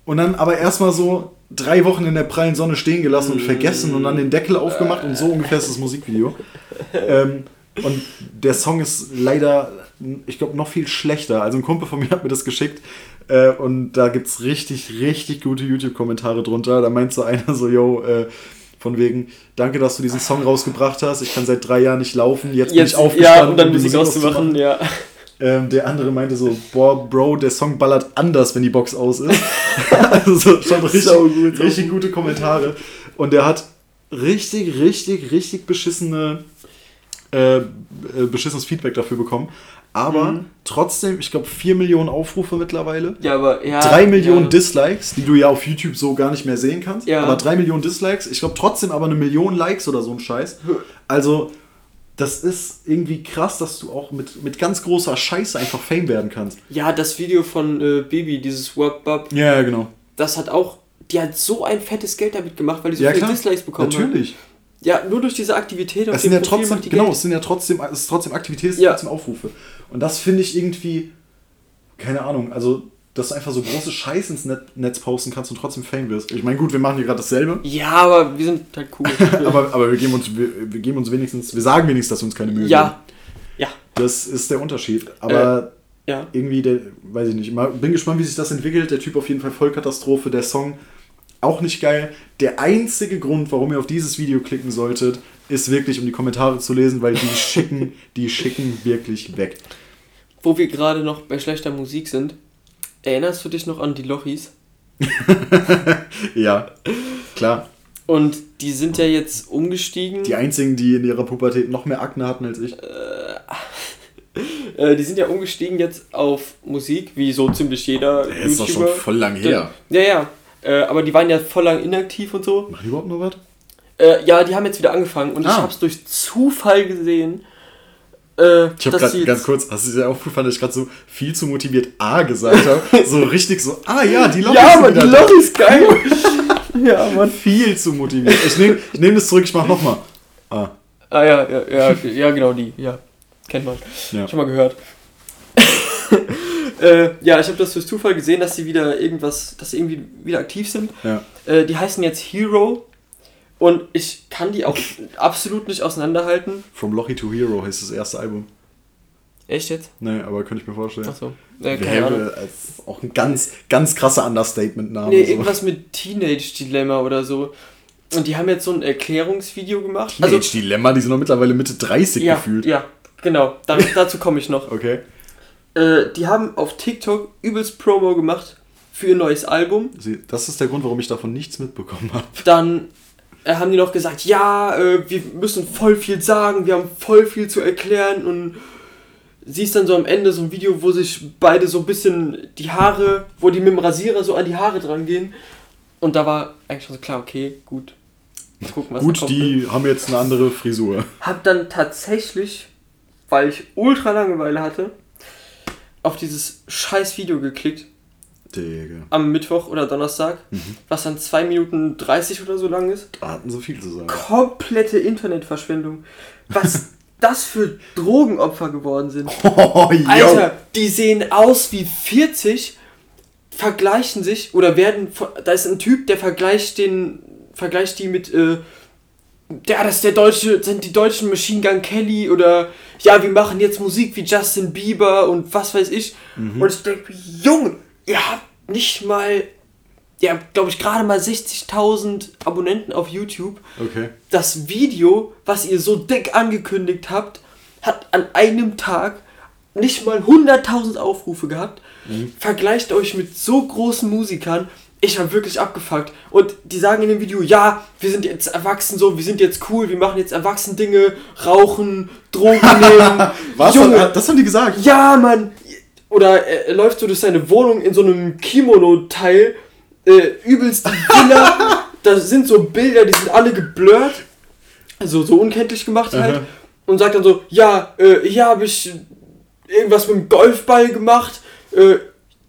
und dann aber erstmal so drei Wochen in der prallen Sonne stehen gelassen und vergessen und dann den Deckel aufgemacht und so ungefähr ist das Musikvideo. Ähm, und der Song ist leider, ich glaube, noch viel schlechter. Also ein Kumpel von mir hat mir das geschickt äh, und da gibt es richtig, richtig gute YouTube-Kommentare drunter. Da meint so einer so, yo, äh, von wegen, danke, dass du diesen Song rausgebracht hast. Ich kann seit drei Jahren nicht laufen. Jetzt, jetzt bin ich aufgestanden, ja, und dann um Musik auszumachen. Ja. Ähm, der andere meinte so, boah, Bro, der Song ballert anders, wenn die Box aus ist. also schon richtig, so gut, richtig gute Kommentare. Und der hat richtig, richtig, richtig beschissene, äh, äh, beschissenes Feedback dafür bekommen. Aber Mhm. trotzdem, ich glaube, 4 Millionen Aufrufe mittlerweile. Ja, aber ja. 3 Millionen ja. Dislikes, die du ja auf YouTube so gar nicht mehr sehen kannst. Ja. Aber 3 Millionen Dislikes, ich glaube trotzdem aber eine Million Likes oder so ein Scheiß. Also, das ist irgendwie krass, dass du auch mit, mit ganz großer Scheiße einfach Fame werden kannst. Ja, das Video von äh, Bibi, dieses Wap Bub, Ja, ja, genau. das hat auch. Die hat so ein fettes Geld damit gemacht, weil die so Ja, viele klar. Dislikes bekommen Natürlich. hat. Ja, nur durch diese Aktivität Es sind ja Profil trotzdem, genau, Geld. es sind ja trotzdem, es ist trotzdem Aktivität, es sind Ja. trotzdem Aufrufe. Und das finde ich irgendwie, keine Ahnung, also, dass du einfach so große Scheiße ins Net Netz posten kannst und trotzdem Fame wirst. Ich meine, gut, wir machen hier gerade dasselbe, Ja, aber wir sind halt cool. aber, aber wir, geben uns, wir, wir geben uns wenigstens, wir sagen wenigstens, dass wir uns keine Mühe geben. ja. Ja. Das ist der Unterschied. Aber Ja. irgendwie, der, weiß ich nicht, mal, bin gespannt, wie sich das entwickelt. Der Typ auf jeden Fall Vollkatastrophe, der Song auch nicht geil. Der einzige Grund, warum ihr auf dieses Video klicken solltet, ist wirklich, um die Kommentare zu lesen, weil die schicken, die schicken wirklich weg. Wo wir gerade noch bei schlechter Musik sind, erinnerst du dich noch an die Lochis? Ja, klar. Und die sind ja jetzt umgestiegen. Die einzigen, die in ihrer Pubertät noch mehr Akne hatten als ich. Äh, die sind ja umgestiegen jetzt auf Musik, wie so ziemlich jeder Der ist doch schon voll lang her. Ja, ja. Äh, aber die waren ja voll lang inaktiv und so. Machen die überhaupt noch was? Äh, ja, die haben jetzt wieder angefangen und ich Ah. hab's durch Zufall gesehen. Äh, Ich habe gerade ganz kurz, hast du dir aufgefallen, dass ich gerade so viel zu motiviert A gesagt habe? so richtig so, ah ja, die Lochis Ja, sind aber die. Loch ist geil. ja, Mann. Viel zu motiviert. Ich nehme ich nehm das zurück, ich mach nochmal. Ah, Ah ja, ja, ja, ja, genau die. Ja, kennt man. ja. Schon mal gehört. äh, ja, ich habe das durch Zufall gesehen, dass sie wieder irgendwas, dass sie irgendwie wieder aktiv sind. ja. Äh, die heißen jetzt Hero und ich kann die auch absolut nicht auseinanderhalten. From Lochi to Hero heißt das erste Album. Echt jetzt? Nee, aber könnte ich mir vorstellen. Achso. Äh, keine Ahnung. auch ein ganz, ganz krasser Understatement-Name. Nee, so. irgendwas mit Teenage Dilemma oder so. Und die haben jetzt so ein Erklärungsvideo gemacht. Also, Teenage Dilemma, die sind doch mittlerweile Mitte 30 ja, gefühlt. ja, genau. Dann, dazu komme ich noch. Okay. Äh, die haben auf TikTok übelst Promo gemacht für ihr neues Album. Sie- Das ist der Grund, warum ich davon nichts mitbekommen habe. Dann äh, haben die noch gesagt, ja, äh, wir müssen voll viel sagen, wir haben voll viel zu erklären und siehst dann so am Ende so ein Video, wo sich beide so ein bisschen die Haare, wo die mit dem Rasierer so an die Haare dran gehen. Und da war eigentlich schon so klar, okay, gut. Mal gucken, was Gut, kommt, ne? die haben jetzt eine andere Frisur. Hab dann tatsächlich, weil ich ultra Langeweile hatte, auf dieses scheiß Video geklickt Digga. am Mittwoch oder Donnerstag, Mhm. was dann 2 Minuten 30 oder so lang ist. Da hatten so viel zu sagen. komplette Internetverschwendung. Was das für Drogenopfer geworden sind. Oh, yo. Alter, die sehen aus wie 40, vergleichen sich oder werden. Da ist ein Typ, der vergleicht den. Vergleicht die mit. Äh, ja, das ist der deutsche, sind die deutschen Machine Gun Kelly oder ja, wir machen jetzt Musik wie Justin Bieber und was weiß ich. Und ich denke, Junge, ihr habt nicht mal, ihr habt, glaube ich, gerade mal 60.000 Abonnenten auf YouTube Okay. das Video, was ihr so dick angekündigt habt, hat an einem Tag nicht mal 100.000 Aufrufe gehabt. Vergleicht euch mit so großen Musikern. Ich war wirklich abgefuckt. Und die sagen in dem Video, ja, wir sind jetzt erwachsen so, wir sind jetzt cool, wir machen jetzt erwachsen Dinge, rauchen, Drogen nehmen. Was? Junge, Das haben die gesagt. ja, Mann. Oder er, er läuft so durch seine Wohnung in so einem Kimono-Teil, äh, übelst die Villa. da sind so Bilder, die sind alle geblurrt. Also so unkenntlich gemacht halt. Aha. Und sagt dann so, ja, äh, hier habe ich irgendwas mit dem Golfball gemacht. Äh,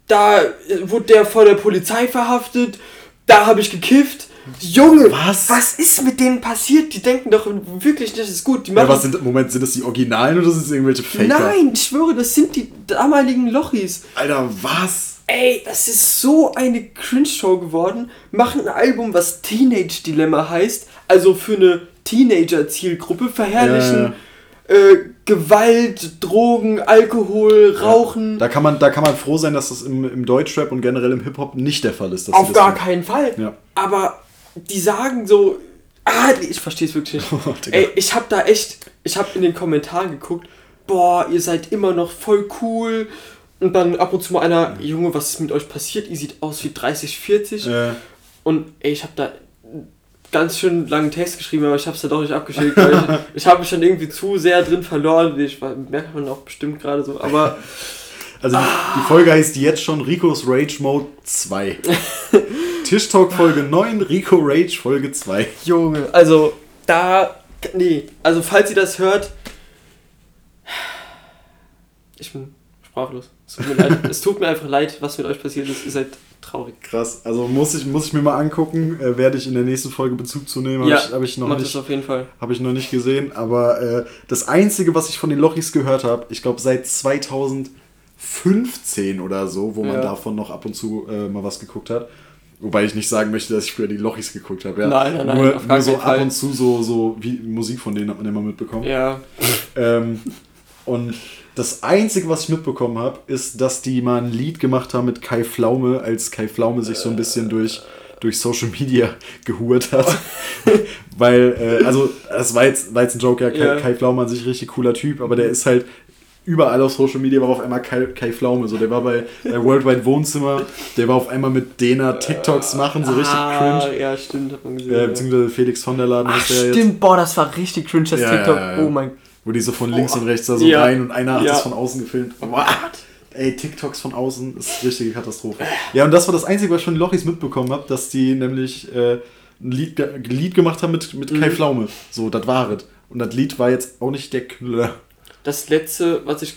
da wurde der vor der Polizei verhaftet. Da habe ich gekifft. Junge, Was? was ist mit denen passiert? Die denken doch wirklich, das ist gut. Die machen Ja, was sind, Moment, sind das die Originalen oder sind das irgendwelche Faker? Nein, ich schwöre, das sind die damaligen Lochis. Alter, was? Ey, das ist so eine Cringe-Show geworden. Machen ein Album, was Teenage Dilemma heißt, also für eine Teenager-Zielgruppe, verherrlichen Äh, Gewalt, Drogen, Alkohol, Rauchen. Da kann man, da kann man froh sein, dass das im, im Deutschrap und generell im Hip-Hop nicht der Fall ist. Auf gar keinen Fall. Ja. Aber die sagen so. Ah, ich verstehe es wirklich nicht. Oh. Ey, ich hab da echt. Ich hab in den Kommentaren geguckt. Boah, ihr seid immer noch voll cool. Und dann ab und zu mal einer, Junge, was ist mit euch passiert? Ihr seht aus wie 30, 40. Äh, Und ey, ich hab da ganz schön langen Text geschrieben, aber ich habe es dann doch nicht abgeschickt, weil ich, ich habe mich dann irgendwie zu sehr drin verloren. Ich war- merkt man auch bestimmt gerade so, aber Also die, die Folge heißt jetzt schon Ricos Rage Mode 2. Tisch Talk Folge 9, Rico Rage Folge 2. Junge, also da, nee, also falls ihr das hört, ich bin sprachlos. Es tut mir, leid. es tut mir einfach leid, was mit euch passiert ist. Ihr seid traurig. Krass. Also muss ich, muss ich mir mal angucken. Äh, werde ich in der nächsten Folge Bezug zu nehmen. Habe Ja, ich, hab ich, noch nicht- das auf jeden Fall. Habe ich noch nicht gesehen, aber äh, das Einzige, was ich von den Lochis gehört habe, ich glaube seit 2015 oder so, wo man Ja. davon noch ab und zu äh, mal was geguckt hat. Wobei ich nicht sagen möchte, dass ich früher die Lochis geguckt habe. Ja. Nein, nein, nein, Nur, nur so ab und zu so, so wie Musik von denen hat man immer mitbekommen. Ja, Ähm, und das Einzige, was ich mitbekommen habe, ist, dass die mal ein Lied gemacht haben mit Kai Pflaume, als Kai Pflaume sich so ein bisschen durch, durch Social Media gehurt hat. Weil, äh, also, das war jetzt, war jetzt ein Joke, ja, Kai, Ja. Kai Pflaume an sich richtig cooler Typ, aber der ist halt überall auf Social Media, war auf einmal Kai, Kai Pflaume. So, der war bei, bei Worldwide Wohnzimmer, der war auf einmal mit Dena TikToks machen, so richtig ah, cringe. Ja, stimmt, hat man gesehen. Äh, beziehungsweise Felix von der Laden Ach, der jetzt. stimmt, boah, das war richtig cringe, das Ja, TikTok. ja, ja. Oh mein Wo die so von links und rechts da so Ja. rein und einer hat Ja. das von außen gefilmt. What? Ey, TikToks von außen ist richtige Katastrophe. Ja, und das war das Einzige, was ich von Lochis mitbekommen habe, dass die nämlich äh, ein Lied, Lied gemacht haben mit, mit Mhm. Kai Pflaume. So, das war es. Und das Lied war jetzt auch nicht der Knüller. Das letzte, was ich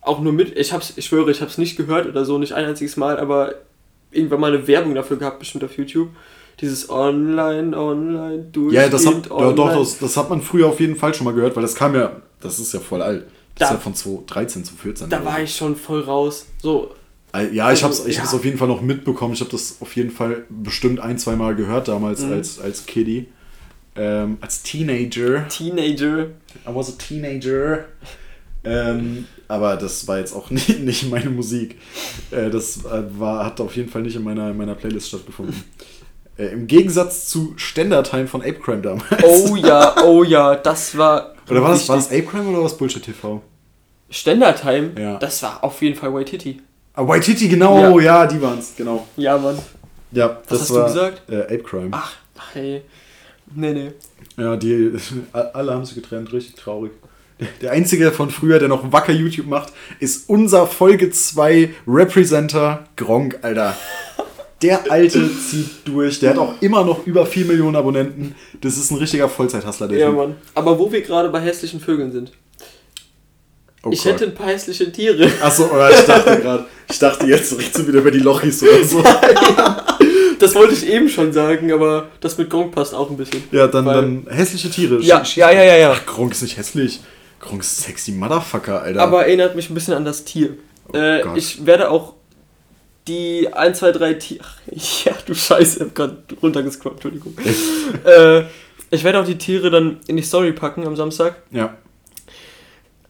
auch nur mit, ich hab's, ich schwöre, ich hab's nicht gehört oder so, nicht ein einziges Mal, aber irgendwann mal eine Werbung dafür gehabt, bestimmt auf YouTube. Dieses Online, Online, durch. Ja, das, hat, doch, doch, das, das hat man früher auf jeden Fall schon mal gehört, weil das kam ja, das ist ja voll alt. Das Da- ist ja von 2013 zu 14. Da war ich schon voll raus. So, Ja, ich hab's, Also, ich ja. hab's auf jeden Fall noch mitbekommen. Ich habe das auf jeden Fall bestimmt ein, zwei Mal gehört damals Mhm. als, als Kiddie. Ähm, als Teenager. Teenager. I was a teenager. Ähm, aber das war jetzt auch nicht, nicht meine Musik. Äh, das äh, war, hat auf jeden Fall nicht in meiner, in meiner Playlist stattgefunden. Äh, Im Gegensatz zu Ständertime von Ape Crime damals. Oh ja, oh ja, das war. Oder war das, war das richtig- Ape Crime oder war das Bullshit TV? Ständertime? Ja. Das war auf jeden Fall White Titty. Ah, White Titty, genau, ja, die waren's, genau. Ja, Mann. Ja, das hast du war gesagt? Äh, Ape Crime. Ach, hey. Nee, nee. Ja, die, alle haben sich getrennt, richtig traurig. Der einzige von früher, der noch wacker YouTube macht, ist unser Folge 2 Representer Gronk, Alter. Der Alte zieht durch. Der hat auch immer noch über 4 Millionen Abonnenten. Das ist ein richtiger Vollzeithustler, der Ja, Typ. Mann. Aber wo wir gerade bei hässlichen Vögeln sind. Oh ich Gott. hätte ein paar hässliche Tiere. Achso, oder ich dachte gerade, ich dachte jetzt redest du wieder über die Lochis oder so. Das wollte ich eben schon sagen, aber das mit Gronk passt auch ein bisschen. Ja, dann, dann hässliche Tiere. Ja, ja, ja, ja, ja. Gronk ist nicht hässlich. Gronk ist sexy Motherfucker, Alter. Aber erinnert mich ein bisschen an das Tier. äh, Gott. ich werde auch die 1, 2, 3 Tiere. Ja, du Scheiße, ich hab grad runtergescrollt, Entschuldigung. äh, ich werde auch die Tiere dann in die Story packen am Samstag. ja.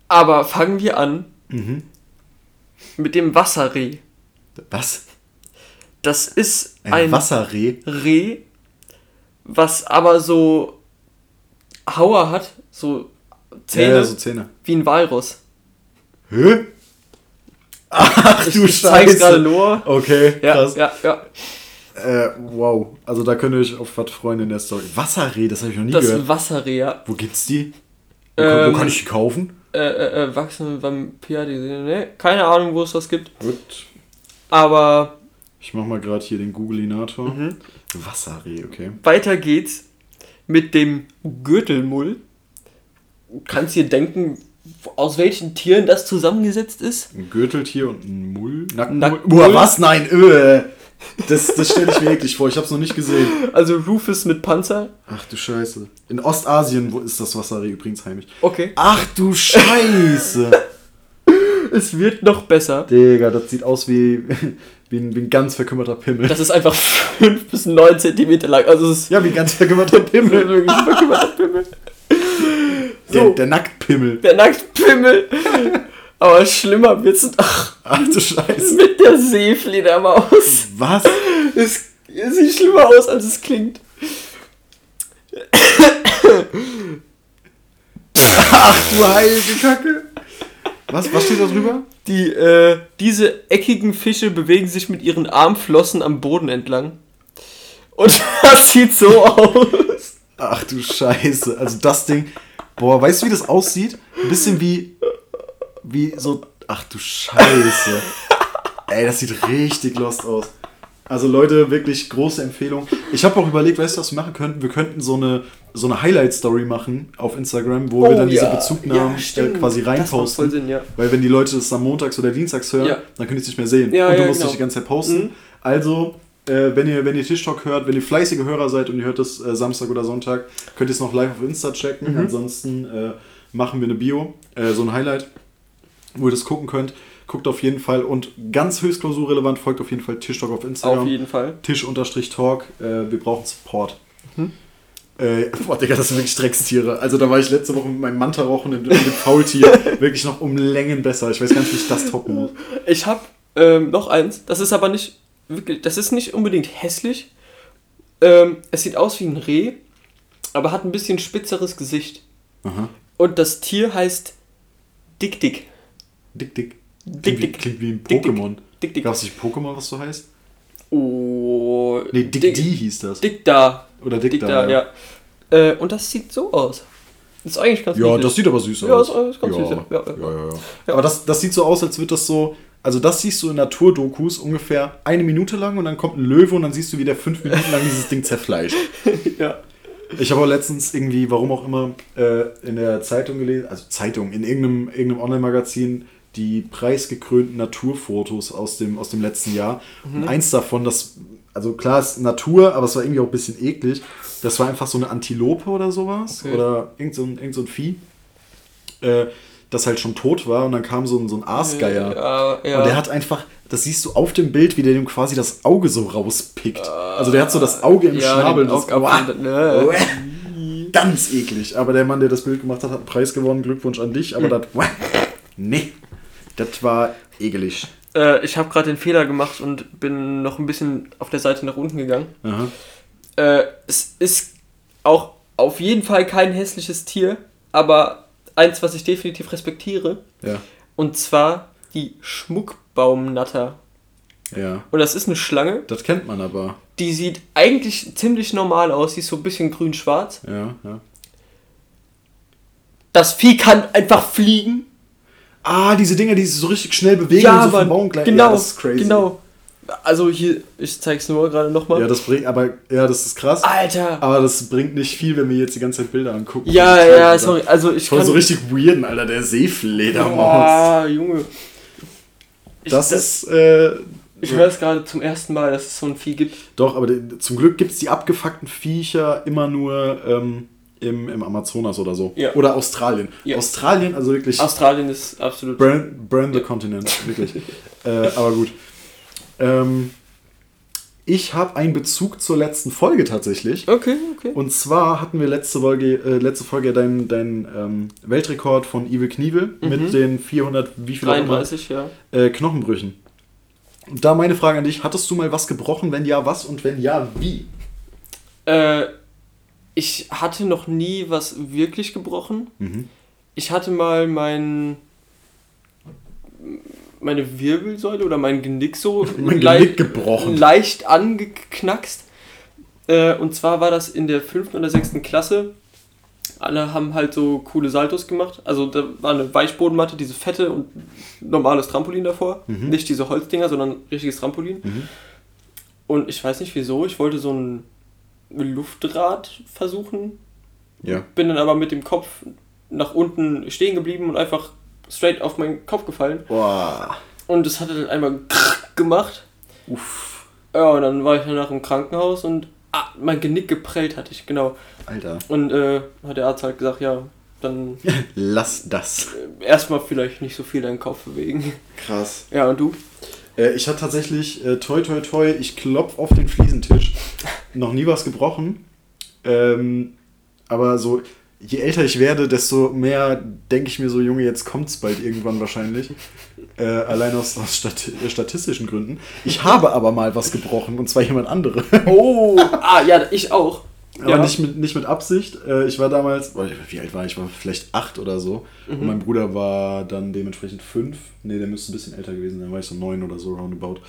Aber fangen wir an Mhm. mit dem Wasserreh. Was? Das ist Ein, ein, Wasserreh? Reh, was aber so Hauer hat, so Zähne, Ja, so Zähne. wie ein Walross. Hä? Ach Ich, du ich Scheiße. gerade Noah. Okay, Ja, krass. ja, ja. Äh, wow. Also da könnt ihr euch auf was freuen in der Story. Wasserreh, das habe ich noch nie Das gehört. Wasserreh, ja. Wo gibt's die? Wo, kann, Ähm, wo kann ich die kaufen? Äh, äh, äh, wachsende Vampir, die, ne? Keine Ahnung, wo es das gibt. Gut. Aber Ich mach mal gerade hier den Googlinator. Mhm. Wasserreh, okay. weiter geht's mit dem Gürtelmull. Du kannst dir denken, aus welchen Tieren das zusammengesetzt ist? Ein Gürteltier und ein Mull. Nacktmull. Boah, was? Nein, öh. Das, das stelle ich mir eklig vor. Ich hab's noch nicht gesehen. Also Rufus mit Panzer. Ach du Scheiße. In Ostasien wo ist das Wasserreh übrigens heimisch. Okay. Ach du Scheiße. Es wird noch besser. Digga, das sieht aus wie, wie, ein, wie ein ganz verkümmerter Pimmel. Das ist einfach 5 bis 9 Zentimeter lang. Also es ist ja, wie ein ganz verkümmerter Pimmel. wirklich verkümmerter Pimmel. Der, So. der Nacktpimmel. Der Nacktpimmel. Aber schlimmer wird's noch Ach du Scheiße. mit der Seefledermaus. Was? Es, es sieht schlimmer aus, als es klingt. Ach du heilige Kacke. Was, was steht da drüber? Die, äh, diese eckigen Fische bewegen sich mit ihren Armflossen am Boden entlang. Und das sieht so aus. Ach du Scheiße. Also das Ding. Boah, weißt du, wie das aussieht? Ein bisschen wie. Wie so. Ach du Scheiße. Ey, das sieht richtig lost aus. Also Leute, wirklich große Empfehlung. Ich habe auch überlegt, weißt du, was wir machen könnten? Wir könnten so eine, so eine Highlight-Story machen auf Instagram, wo Oh, wir dann diese ja. Bezugnahmen Ja, äh, quasi reinposten. Sinn, ja. Weil wenn die Leute das am Montags oder Dienstags hören, dann können die es nicht mehr sehen. Ja, und du musst genau. nicht die ganze Zeit posten. Mhm. Also, äh, wenn ihr, wenn ihr Tischtalk hört, wenn ihr fleißige Hörer seid und ihr hört das äh, Samstag oder Sonntag, könnt ihr es noch live auf Insta checken. Mhm. Ansonsten äh, machen wir eine Bio, äh, so ein Highlight, wo ihr das gucken könnt. Guckt auf jeden Fall und ganz höchst klausurrelevant folgt auf jeden Fall Tischtalk auf Instagram. Auf jeden Fall. Tisch-Talk. Äh, wir brauchen Support. Mhm. Äh, boah, Digga, das sind wirklich Dreckstiere. Also da war ich letzte Woche mit meinem Manta-Rochen und dem Faultier wirklich noch um Längen besser. Ich weiß gar nicht, wie ich das toppen muss. Ich habe ähm, noch eins. Das ist aber nicht wirklich. Das ist nicht unbedingt hässlich. Ähm, es sieht aus wie ein Reh, aber hat ein bisschen spitzeres Gesicht. Aha. Und das Tier heißt Dick Dick. Dick, dick. Dick, Klingt, wie, dick. klingt wie ein Dick, dick. Pokémon. Dick Dick. Gab es nicht Pokémon, was so heißt? Oh. Nee, Dick, D hieß das. Dick da. Oder Dick, Dick da. da, ja. Äh, und das sieht so aus. Das ist eigentlich ganz Ja, niedlich. das sieht aber süß Ja, aus. ist- ist ganz ja. süß, ja. Ja, ja. Ja, ja, ja. Aber das, das sieht so aus, als wird das so. Also, das siehst du in Naturdokus ungefähr eine Minute lang und dann kommt ein Löwe und dann siehst du, wie der fünf Minuten lang dieses Ding zerfleischt. ja. Ich habe auch letztens irgendwie, warum auch immer, äh, in der Zeitung gelesen, also Zeitung, in irgendeinem, irgendeinem Online-Magazin, die preisgekrönten Naturfotos aus dem, aus dem letzten Jahr. Mhm. Und eins davon, das, also klar, ist Natur, aber es war irgendwie auch ein bisschen eklig. Das war einfach so eine Antilope oder sowas. Okay. Oder irgend so ein, irgend so ein Vieh, äh, das halt schon tot war. Und dann kam so ein, so ein Aasgeier. Ja, ja. Und der hat einfach, das siehst du auf dem Bild, wie der dem quasi das Auge so rauspickt. Also der hat so das Auge im ja, Schnabel. Das, Augapfel, ne. Ganz eklig. Aber der Mann, der das Bild gemacht hat, hat einen Preis gewonnen. Glückwunsch an dich. Hm. Aber das, nee, das war ekelig. Äh, ich habe gerade den Fehler gemacht und bin noch ein bisschen auf der Seite nach unten gegangen. Äh, es ist auch auf jeden Fall kein hässliches Tier, aber eins, was ich definitiv respektiere. Ja, Und zwar die Schmuckbaumnatter. ja. Und das ist eine Schlange, Das kennt man aber. die sieht eigentlich ziemlich normal aus. Die ist so ein bisschen grün-schwarz. Ja, ja. Das Vieh kann einfach fliegen. Ah, diese Dinger, die sich so richtig schnell bewegen und so vom Baum gleiten. genau, Ja, das ist crazy. genau. Also hier, ich zeig's nur gerade nochmal. Ja, das bringt, aber, ja, das ist krass. Alter. Aber das bringt nicht viel, wenn wir jetzt die ganze Zeit Bilder angucken. Ja, Das ist ja, halt- sorry. Also ich Voll kann... so richtig weirden, Alter, der Seefledermaus. Boah, Junge. Ich, Das ist, äh, Ich höre es gerade zum ersten Mal, dass es so ein Vieh gibt. Doch, aber die, zum Glück gibt es die abgefuckten Viecher immer nur ähm, im, im Amazonas oder so. Ja. Oder Australien. Ja. Australien, also wirklich Australien ist absolut. burn, burn the Ja. continent, wirklich. äh, aber gut. Ähm, ich habe einen Bezug zur letzten Folge tatsächlich. Okay, okay. Und zwar hatten wir letzte Folge, äh, letzte Folge deinen dein, ähm, Weltrekord von Evil Knievel Mhm. mit den 400, wie viel auch immer, 33, ja. äh, Knochenbrüchen. Und da meine Frage an dich, hattest du mal was gebrochen? Wenn ja, was? Und wenn ja, wie? Äh, ich hatte noch nie was wirklich gebrochen. Mhm. Ich hatte mal mein meine Wirbelsäule oder mein Genick so Mein lei- Genick gebrochen. leicht angeknackst. Äh, und zwar war das in der fünften oder sechsten Klasse. Alle haben halt so coole Saltos gemacht. Also da war eine Weichbodenmatte, diese fette und normales Trampolin davor. Mhm. Nicht diese Holzdinger, sondern richtiges Trampolin. Und ich weiß nicht wieso, ich wollte so ein Luftrad versuchen. Ja. Bin dann aber mit dem Kopf nach unten stehen geblieben und einfach straight auf meinen Kopf gefallen. Boah. Und es hat dann einmal gemacht. Uff. Ja, und dann war ich danach im Krankenhaus und ah, mein Genick geprellt hatte ich, genau. Alter. Und äh, hat der Arzt halt gesagt, ja, dann Lass das. äh, erstmal vielleicht nicht so viel deinen Kopf bewegen. Krass. Ja, und du? Äh, ich hatte tatsächlich, äh, toi toi toi, ich klopf auf den Fliesentisch. Noch nie was gebrochen. Ähm, aber so, je älter ich werde, desto mehr denke ich mir so, Junge, jetzt kommt's bald irgendwann wahrscheinlich. Äh, allein aus, aus Stati statistischen Gründen. Ich habe aber mal was gebrochen, und zwar jemand andere. Oh, ah, ja, ich auch. Aber ja. nicht, mit, nicht mit Absicht. Äh, ich war damals, wie alt war ich? Ich war vielleicht acht oder so. Mhm. Und mein Bruder war dann dementsprechend fünf. Nee, der müsste ein bisschen älter gewesen sein, war ich so neun oder so roundabout.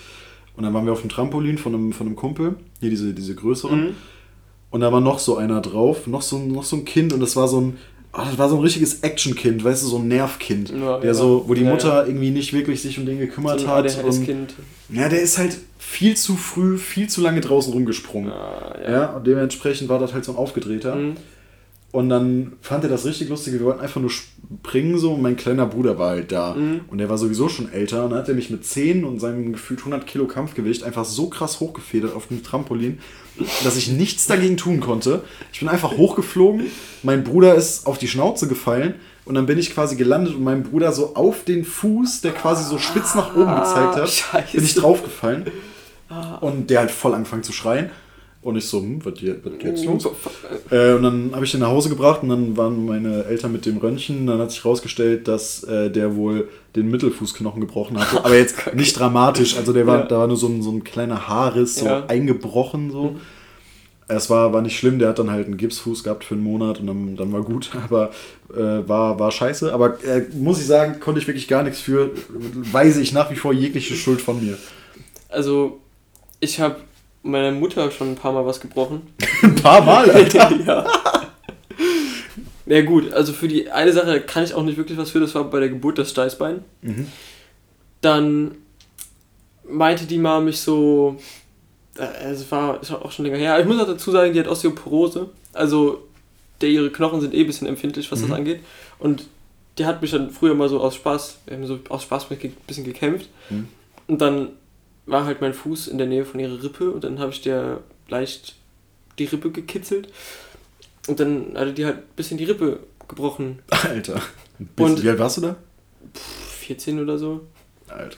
Und dann waren wir auf dem Trampolin von einem, von einem Kumpel, hier diese, diese größeren. Mhm. Und da war noch so einer drauf, noch so, noch so ein Kind und das war so ein, oh, das war so ein richtiges Actionkind, weißt du, so ein Nervkind. Ja, der ja. so, wo die Ja, Mutter irgendwie nicht wirklich sich um den gekümmert So hat. Und, ADHS-Kind. ja, der ist halt viel zu früh, viel zu lange draußen rumgesprungen. Ah, Ja, und dementsprechend war das halt so ein Aufgedrehter. Mhm. Und dann fand er das richtig lustig. Wir wollten einfach nur springen so und mein kleiner Bruder war halt da. Mhm. Und der war sowieso schon älter. Und dann hat er mich mit 10 und seinem gefühlt 100 Kilo Kampfgewicht einfach so krass hochgefedert auf dem Trampolin, dass ich nichts dagegen tun konnte. Ich bin einfach hochgeflogen. Mein Bruder ist auf die Schnauze gefallen. Und dann bin ich quasi gelandet und meinem Bruder so auf den Fuß, der quasi so spitz nach oben gezeigt hat, Scheiße. bin ich draufgefallen. Und der hat voll angefangen zu schreien. Und ich so, hm, was was jetzt los? Äh, und dann habe ich den nach Hause gebracht und dann waren meine Eltern mit dem Röntgen. Dann hat sich herausgestellt, dass äh, der wohl den Mittelfußknochen gebrochen hatte. Aber jetzt nicht dramatisch. Also der war, Ja. da war nur so ein, so ein kleiner Haarriss, so Ja. Mhm. eingebrochen so. Es war, war nicht schlimm, der hat dann halt einen Gipsfuß gehabt für einen Monat und dann, dann war gut, aber äh, war, war scheiße. Aber äh, muss ich sagen, konnte ich wirklich gar nichts für. Weise ich nach wie vor jegliche Schuld von mir. Also, ich habe meiner Mutter schon ein paar Mal was gebrochen. Ein paar Mal, Alter. ja. Ja gut, also für die eine Sache kann ich auch nicht wirklich was für, das war bei der Geburt das Steißbein. Mhm. Dann meinte die Mama mich so, äh, es war, ist auch schon länger her, ich muss auch dazu sagen, die hat Osteoporose, also der, ihre Knochen sind eh ein bisschen empfindlich, was das Mhm. angeht. Und die hat mich dann früher mal so aus Spaß, wir haben so aus Spaß mit ein bisschen gekämpft. Mhm. Und dann war halt mein Fuß in der Nähe von ihrer Rippe und dann habe ich der leicht die Rippe gekitzelt. Und dann hatte die halt ein bisschen die Rippe gebrochen. Alter. Und- Wie alt warst du da? 14 oder so. Alter.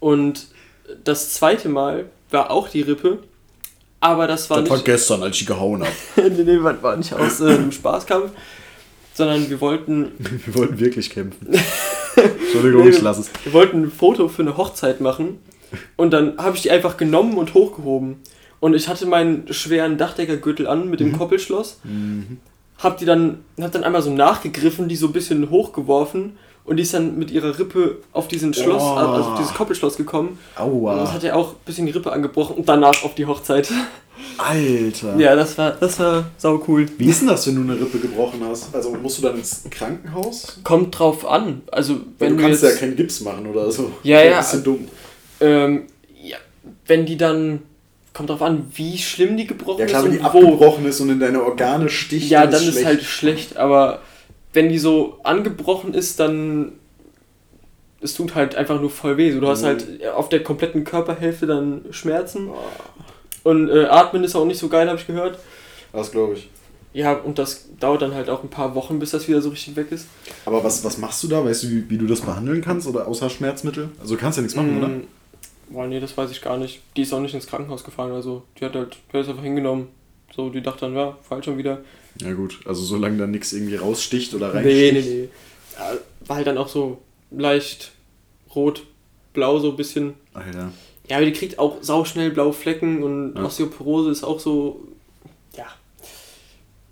Und das zweite Mal war auch die Rippe. Aber das war Das war nicht. gestern, als ich gehauen habe. nee, nee, war war nicht aus äh, einem Spaßkampf. Sondern wir wollten. Wir wollten wirklich kämpfen. Entschuldigung, Nee, ich lasse es. Wir wollten ein Foto für eine Hochzeit machen. Und dann habe ich die einfach genommen und hochgehoben. Und ich hatte meinen schweren Dachdeckergürtel an mit dem Koppelschloss. Hab die dann, hab dann einmal so nachgegriffen, die so ein bisschen hochgeworfen. Und die ist dann mit ihrer Rippe auf diesen Schloss, Oh. also auf dieses Koppelschloss gekommen. Und das Aua. hat ja auch ein bisschen die Rippe angebrochen und danach auf die Hochzeit. Alter. Ja, das war, das war sau cool. Wie ist denn das, wenn du eine Rippe gebrochen hast? Also musst du dann ins Krankenhaus? Kommt drauf an. Also, Weil wenn du du kannst jetzt, ja keinen Gips machen oder so. Ja, ja. Ein bisschen dumm. Ähm, ja, wenn die dann, kommt drauf an, wie schlimm die gebrochen Ja klar, wenn ist die wo. abgebrochen ist und in deine Organe sticht, Ja, dann ist schlecht. halt schlecht, aber wenn die so angebrochen ist, dann es tut halt einfach nur voll weh. So, du hast Mhm. halt auf der kompletten Körperhälfte dann Schmerzen und äh, atmen ist auch nicht so geil, habe ich gehört. Das glaube ich. Ja, und das dauert dann halt auch ein paar Wochen, bis das wieder so richtig weg ist. Aber was, was machst du da? Weißt du, wie, wie du das behandeln kannst oder außer Schmerzmittel? Also du kannst ja nichts machen, oder? Boah, nee, das weiß ich gar nicht. Die ist auch nicht ins Krankenhaus gefahren, also die hat halt, die hat einfach hingenommen. So, die dachte dann, ja, falsch schon wieder. Ja gut, also solange da nichts irgendwie raussticht oder Nee, reinsticht. nee, nee. Ja, war halt dann auch so leicht rot, blau so ein bisschen. Alter. Ja, aber die kriegt auch sauschnell blaue Flecken und Ja. Osteoporose ist auch so,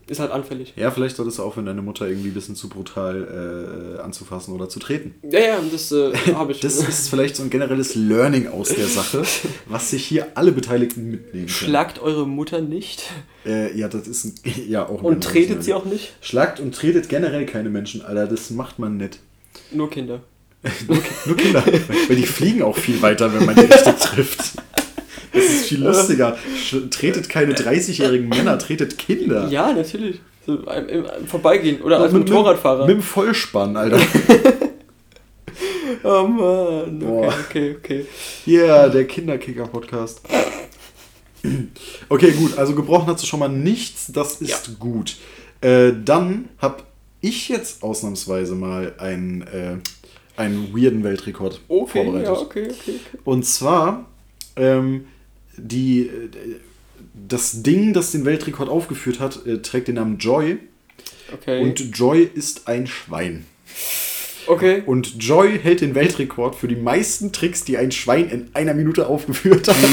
ist halt anfällig. Ja, vielleicht solltest du aufhören, deine Mutter irgendwie ein bisschen zu brutal äh, anzufassen oder zu treten. Ja, ja, das äh, habe ich. Das ist vielleicht so ein generelles Learning aus der Sache, was sich hier alle Beteiligten mitnehmen können. Schlagt eure Mutter nicht Äh, ja, das ist ein, ja auch ein und tretet sie Learning. auch nicht. Schlagt und tretet generell keine Menschen, Alter. Das macht man nicht. Nur Kinder. Nur, nur Kinder. Weil die fliegen auch viel weiter, wenn man die richtig trifft. Das ist viel lustiger. Tretet keine 30-jährigen Männer, tretet Kinder. Ja, natürlich. So, im, im, im Vorbeigehen oder als Mit- mit- Motorradfahrer. Mit dem Vollspann, Alter. oh Mann, okay, Boah. okay, okay. Ja, yeah, der Kinderkicker-Podcast. Okay, gut. Also gebrochen hast du schon mal nichts. Das ist gut. Äh, dann habe ich jetzt ausnahmsweise mal einen, äh, einen weirden Weltrekord Okay, vorbereitet. ja, okay, okay, okay. Und zwar ähm, die, äh, das Ding, das den Weltrekord aufgeführt hat, äh, trägt den Namen Joy. Okay. Und Joy ist ein Schwein. okay. Und Joy hält den Weltrekord für die meisten Tricks, die ein Schwein in einer Minute aufgeführt hat.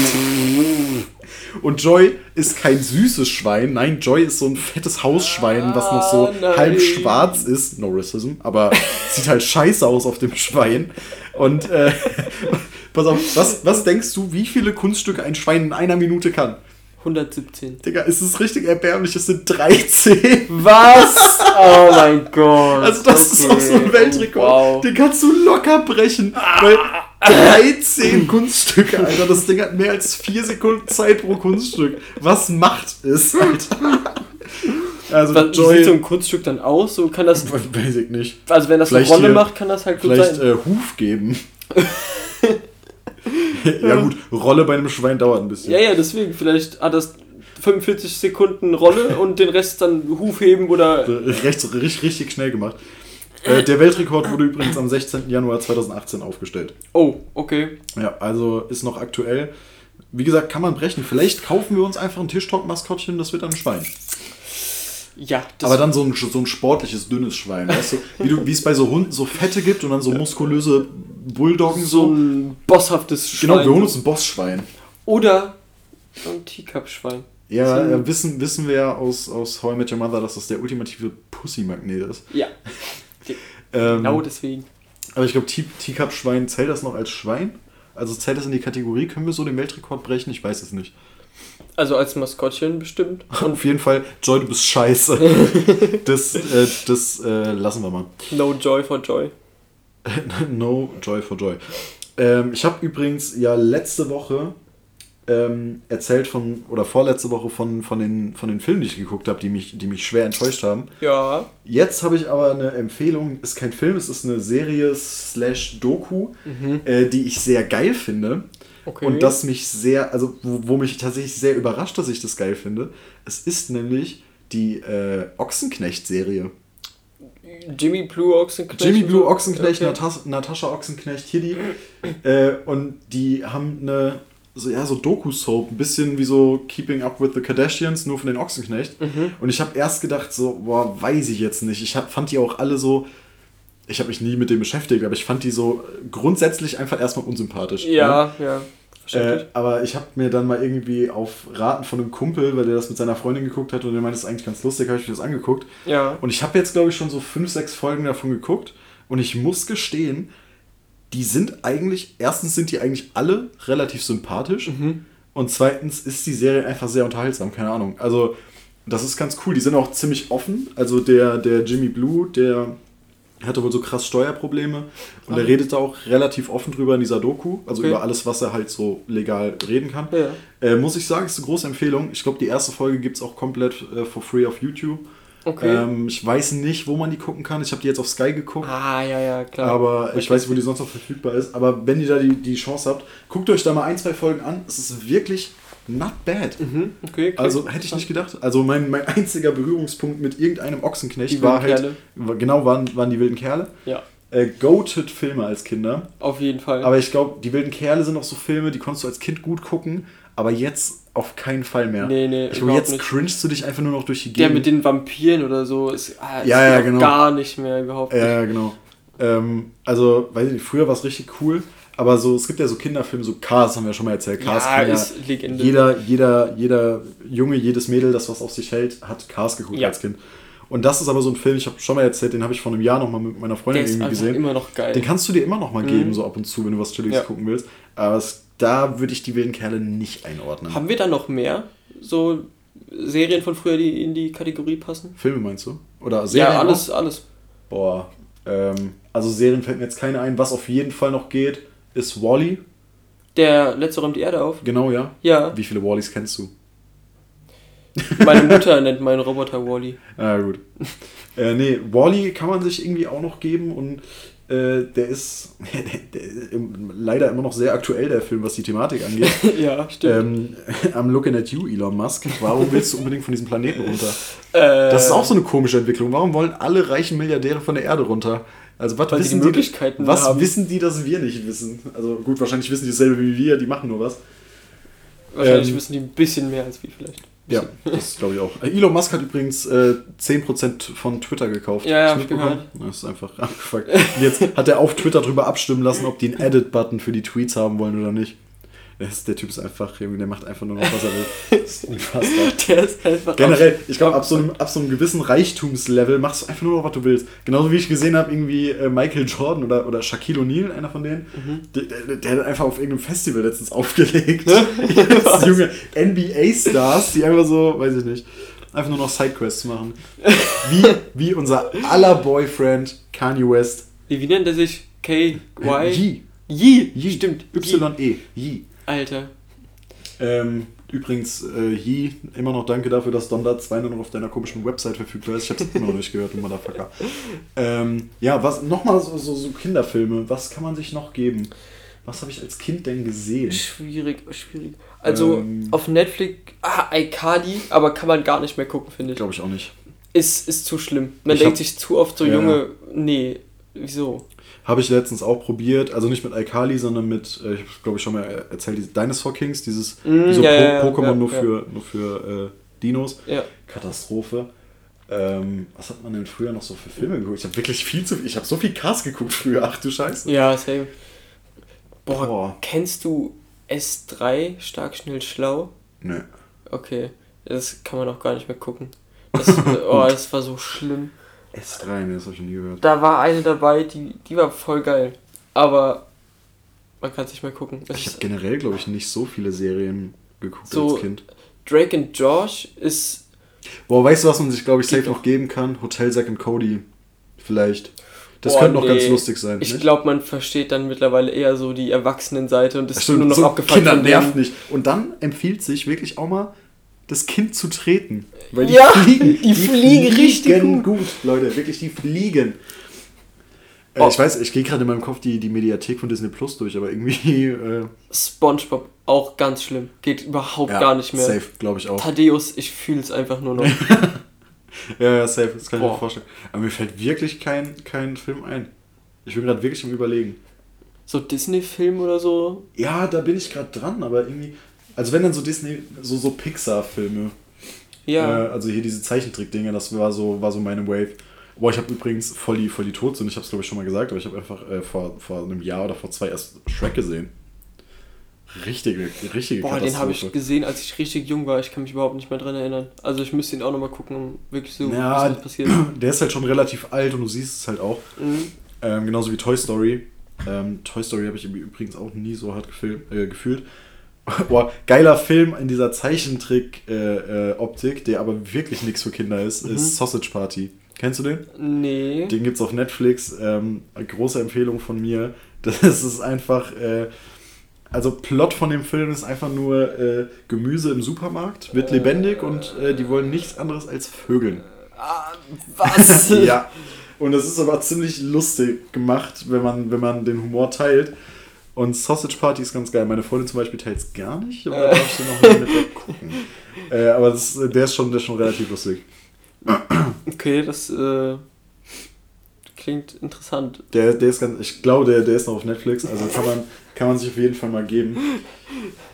Und Joy ist kein süßes Schwein. Nein, Joy ist so ein fettes Hausschwein, was noch so Ah, halb schwarz ist. No racism, aber sieht halt scheiße aus auf dem Schwein. Und äh, pass auf, was, was denkst du, wie viele Kunststücke ein Schwein in einer Minute kann? 117. Digga, es ist richtig erbärmlich, es sind 13. Was? Oh mein Gott. Also das ist auch so ein Okay. Weltrekord. Wow. Den kannst du locker brechen. Weil 13 Kunststücke, Alter. Das Ding hat mehr als 4 Sekunden Zeit pro Kunststück. Was macht es, Alter? Also Was, Joy... sieht so ein Kunststück dann aus? So kann das. Weiß ich nicht. Also wenn das eine Vielleicht Rolle hier- macht, kann das halt gut Vielleicht sein. äh, Huf geben. ja gut, Rolle bei einem Schwein dauert ein bisschen. Ja, ja, deswegen. Vielleicht hat das 45 Sekunden Rolle und den Rest dann Huf heben oder. Rechts, richtig, richtig schnell gemacht. Äh, der Weltrekord wurde übrigens am 16. Januar 2018 aufgestellt. Oh, okay. Ja, also ist noch aktuell. Wie gesagt, kann man brechen. Vielleicht kaufen wir uns einfach ein Tischtalk-Maskottchen, das wird dann ein Schwein. Ja, das Aber dann so ein, so ein sportliches, dünnes Schwein. Weißt du, wie, du, wie es bei so Hunden so Fette gibt und dann so muskulöse Bulldoggen so so. ein bosshaftes Schwein. Genau, wir holen uns ein Bossschwein. Oder so ein Teacup-Schwein. Ja, So- äh, wissen, wissen wir ja aus, aus How I Met Your Mother, dass das der ultimative Pussy-Magnet ist. Ja, Ähm, genau deswegen. Aber ich glaube, Tea- Teacup-Schwein, zählt das noch als Schwein? Also zählt das in die Kategorie? Können wir so den Weltrekord brechen? Ich weiß es nicht. Also als Maskottchen bestimmt. Auf jeden Fall, Joy, du bist scheiße. das äh, das äh, lassen wir mal. No joy for joy. no Joy for Joy. Ähm, ich habe übrigens ja letzte Woche ähm, erzählt von, oder vorletzte Woche von, von, den, von den Filmen, die ich geguckt habe, die mich, die mich schwer enttäuscht haben. Ja. Jetzt habe ich aber eine Empfehlung, ist kein Film, es ist eine Serie slash Doku, äh, die ich sehr geil finde. Okay. Und das mich sehr, also wo, wo mich tatsächlich sehr überrascht, dass ich das geil finde. Es ist nämlich die äh, Ochsenknecht-Serie. Jimmy Blue Ochsenknecht. Jimmy Blue? Ochsenknecht, Okay. Natas Natascha Ochsenknecht, hier die. Äh, und die haben eine, so, ja, so Doku-Soap, ein bisschen wie so Keeping Up with the Kardashians, nur von den Ochsenknecht. Mhm. Und ich habe erst gedacht, so, boah, weiß ich jetzt nicht. Ich hab, fand die auch alle so, ich habe mich nie mit dem beschäftigt, aber ich fand die so grundsätzlich einfach erstmal unsympathisch. ne? Ja, ja. Äh, aber ich habe mir dann mal irgendwie auf Raten von einem Kumpel, weil der das mit seiner Freundin geguckt hat und der meinte, das ist eigentlich ganz lustig, habe ich mir das angeguckt. ja. Und ich habe jetzt, glaube ich, schon so fünf, sechs Folgen davon geguckt. Und ich muss gestehen, die sind eigentlich, erstens sind die eigentlich alle relativ sympathisch. Und zweitens ist die Serie einfach sehr unterhaltsam, keine Ahnung. Also, das ist ganz cool. Die sind auch ziemlich offen. Also, der, der Jimmy Blue, der hatte wohl so krass Steuerprobleme. Und der redet da auch relativ offen drüber in dieser Doku. Also, Okay. über alles, was er halt so legal reden kann. Ja. Äh, muss ich sagen, ist eine große Empfehlung. Ich glaube, die erste Folge gibt es auch komplett äh, for free auf YouTube. Okay. Ähm, ich weiß nicht, wo man die gucken kann. Ich habe die jetzt auf Sky geguckt. ah, ja, ja, klar. Aber ich Okay. weiß nicht, wo die sonst noch verfügbar ist. Aber wenn ihr da die, die Chance habt, guckt euch da mal ein, zwei Folgen an. Es ist wirklich not bad. Mhm, okay, okay. Also hätte ich nicht gedacht. Also mein, mein einziger Berührungspunkt mit irgendeinem Ochsenknecht war wilden halt. Kerle. Genau, waren, waren die wilden Kerle. Ja, Äh, Goated Filme als Kinder. auf jeden Fall. Aber ich glaube, die wilden Kerle sind auch so Filme, die konntest du als Kind gut gucken. Aber jetzt auf keinen Fall mehr. Nee, nee, Ich glaube, jetzt nicht. cringest du dich einfach nur noch durch die der Gegend. mit den Vampiren oder so ist, ah, ist Ja, genau. gar nicht mehr überhaupt. nicht. Ja, ja, genau. Ähm, also, weiß ich nicht, früher war es richtig cool, aber so, es gibt ja so Kinderfilme, so Cars haben wir ja schon mal erzählt. Cars Ja, ja Legende. jeder, jeder, jeder Junge, jedes Mädel, das was auf sich hält, hat Cars geguckt Ja. als Kind. Und das ist aber so ein Film, ich habe schon mal erzählt, den habe ich vor einem Jahr noch mal mit meiner Freundin Der irgendwie gesehen. immer noch geil. Den kannst du dir immer noch mal geben, Mhm. so ab und zu, wenn du was Chilliges Ja. gucken willst. Aber es, da würde ich die wilden Kerle nicht einordnen. Haben wir da noch mehr so Serien von früher, die in die Kategorie passen? Filme meinst du? Oder Serien? ja, auch? alles, alles. Boah. Ähm, also Serien fällt mir jetzt keine ein. Was auf jeden Fall noch geht, ist Wally. Der letzte räumt die Erde auf. Genau, ja. Ja, Wie viele Wallys kennst du? meine Mutter nennt meinen Roboter Wally. Ah, gut. äh, nee, Wally kann man sich irgendwie auch noch geben und äh, der, ist, der, der im- leider immer noch sehr aktuell, der Film, was die Thematik angeht. ja, stimmt. ähm, I'm looking at you, Elon Musk. Warum willst du unbedingt von diesem Planeten runter? Äh, Das ist auch so eine komische Entwicklung. Warum wollen alle reichen Milliardäre von der Erde runter? Also was Weil wissen die Möglichkeiten was haben. wissen die, dass wir nicht wissen? Also gut, wahrscheinlich wissen die dasselbe wie wir, die machen nur was. Wahrscheinlich ähm, wissen die ein bisschen mehr als wir vielleicht. Ja, das glaube ich auch. Äh, Elon Musk hat übrigens äh, 10% von Twitter gekauft. Ja, ja, hab ich mitbekommen? Das ist einfach abgefuckt. Jetzt hat er auf Twitter drüber abstimmen lassen, ob die einen Edit-Button für die Tweets haben wollen oder nicht. Der, ist, der Typ ist einfach, der macht einfach nur noch, was er will. Das ist unfassbar. Der ist einfach. Generell, ich glaube, ab, so einem- ab so einem gewissen Reichtumslevel machst du einfach nur noch, was du willst. Genauso wie ich gesehen habe, irgendwie äh, Michael Jordan oder, oder Shaquille O'Neal, einer von denen, der, der, der hat einfach auf irgendeinem Festival letztens aufgelegt. Jetzt junge NBA-Stars, die einfach so, weiß ich nicht, einfach nur noch Sidequests machen. Wie, wie unser aller Boyfriend Kanye West. Wie, wie nennt er sich? K. Y? Yee. Yee. Yee. Stimmt. Y-E. Yee. Alter. Ähm, übrigens, äh, Yee, immer noch danke dafür, dass Donda 2 nur noch auf deiner komischen Website verfügbar ist. Ich habe es immer noch nicht gehört, du Motherfucker. Ähm, ja, was, nochmal so, so, so Kinderfilme. Was kann man sich noch geben? Was habe ich als Kind denn gesehen? Schwierig, schwierig. Also Ähm. auf Netflix, ah, iCarly, aber kann man gar nicht mehr gucken, finde ich. Glaube ich auch nicht. Ist, ist zu schlimm. Man Ich denkt hab- sich zu oft so, Ja. Junge, nee, wieso? Habe ich letztens auch probiert, also nicht mit iCarly, sondern mit, äh, ich habe glaube ich schon mal erzählt, diese Dinosaur Kings, dieses Mm, so ja, po Pokémon ja, nur für, nur für äh, Dinos. Ja. Katastrophe. Ähm, was hat man denn früher noch so für Filme geguckt? Ich habe wirklich viel zu ich habe so viel Cars geguckt früher, ach du Scheiße. Ja, same. Boah, Boah. kennst du S3, stark, schnell, schlau? Ne. Okay, das kann man auch gar nicht mehr gucken. Das, oh, das war so schlimm. S3, ne, das habe ich nie gehört. Da war eine dabei, die, die war voll geil. Aber man kann es nicht mehr gucken. Es Ich habe generell, glaube ich, nicht so viele Serien geguckt So- als Kind. Drake and Josh ist. Boah, weißt du, was man sich, glaube ich, safe noch geben kann? Hotel Zack and Cody. Vielleicht. Das Boah, könnte noch nee. ganz lustig sein. Ich nicht? glaube, man versteht dann mittlerweile eher so die Erwachsenenseite und ist Stimmt, nur noch so abgefuckt Kinder nervt nicht. Und dann empfiehlt sich wirklich auch mal, das Kind zu treten. Weil die Ja, fliegen, die fliegen richtig gut. Leute, wirklich, die fliegen. Äh, Oh. Ich weiß, ich gehe gerade in meinem Kopf die, die Mediathek von Disney Plus durch, aber irgendwie. Äh, SpongeBob, auch ganz schlimm. Geht überhaupt ja, gar nicht mehr. Safe, glaube ich auch. Thaddeus, ich fühle es einfach nur noch. Ja, ja, safe, das kann ich mir Boah. vorstellen. Aber mir fällt wirklich kein, kein Film ein. Ich bin gerade wirklich im Überlegen. so Disney-Film oder so. Ja, da bin ich gerade dran, aber irgendwie. Also, wenn dann so Disney, so, so Pixar-Filme. Ja. Äh, also hier diese Zeichentrick-Dinge, das war so, war so meine Wave. Boah, ich habe übrigens voll die, voll die Todsünde, ich habe es glaube ich schon mal gesagt, aber ich habe einfach äh, vor, vor einem Jahr oder vor zwei erst Shrek gesehen. Richtige, richtige Boah, den habe ich gesehen, als ich richtig jung war. Ich kann mich überhaupt nicht mehr dran erinnern. Also ich müsste ihn auch nochmal gucken, um wirklich so Ja, was passiert. der ist halt schon relativ alt und du siehst es halt auch. Mhm. Ähm, genauso wie Toy Story. Ähm, Toy Story habe ich übrigens auch nie so hart gefil- äh, gefühlt. Boah, geiler Film in dieser Zeichentrick-Optik, der aber wirklich nichts für Kinder ist, Mhm. ist Sausage Party. Kennst du den? Nee. Den gibt's auf Netflix. Ähm, große Empfehlung von mir. Das ist einfach. Äh, also, Plot von dem Film ist einfach nur äh, Gemüse im Supermarkt, wird lebendig und äh, die wollen nichts anderes als Vögeln. Ah, was? ja. Und das ist aber ziemlich lustig gemacht, wenn man, wenn man den Humor teilt. Und Sausage Party ist ganz geil. Meine Freundin zum Beispiel teilt es gar nicht, aber da darf ich den noch mal mit gucken. Äh, aber das, der, ist schon, der ist schon relativ lustig. Okay, das äh, klingt interessant. Der, der ist ganz, ich glaube, der, der ist noch auf Netflix, also kann man, kann man sich auf jeden Fall mal geben.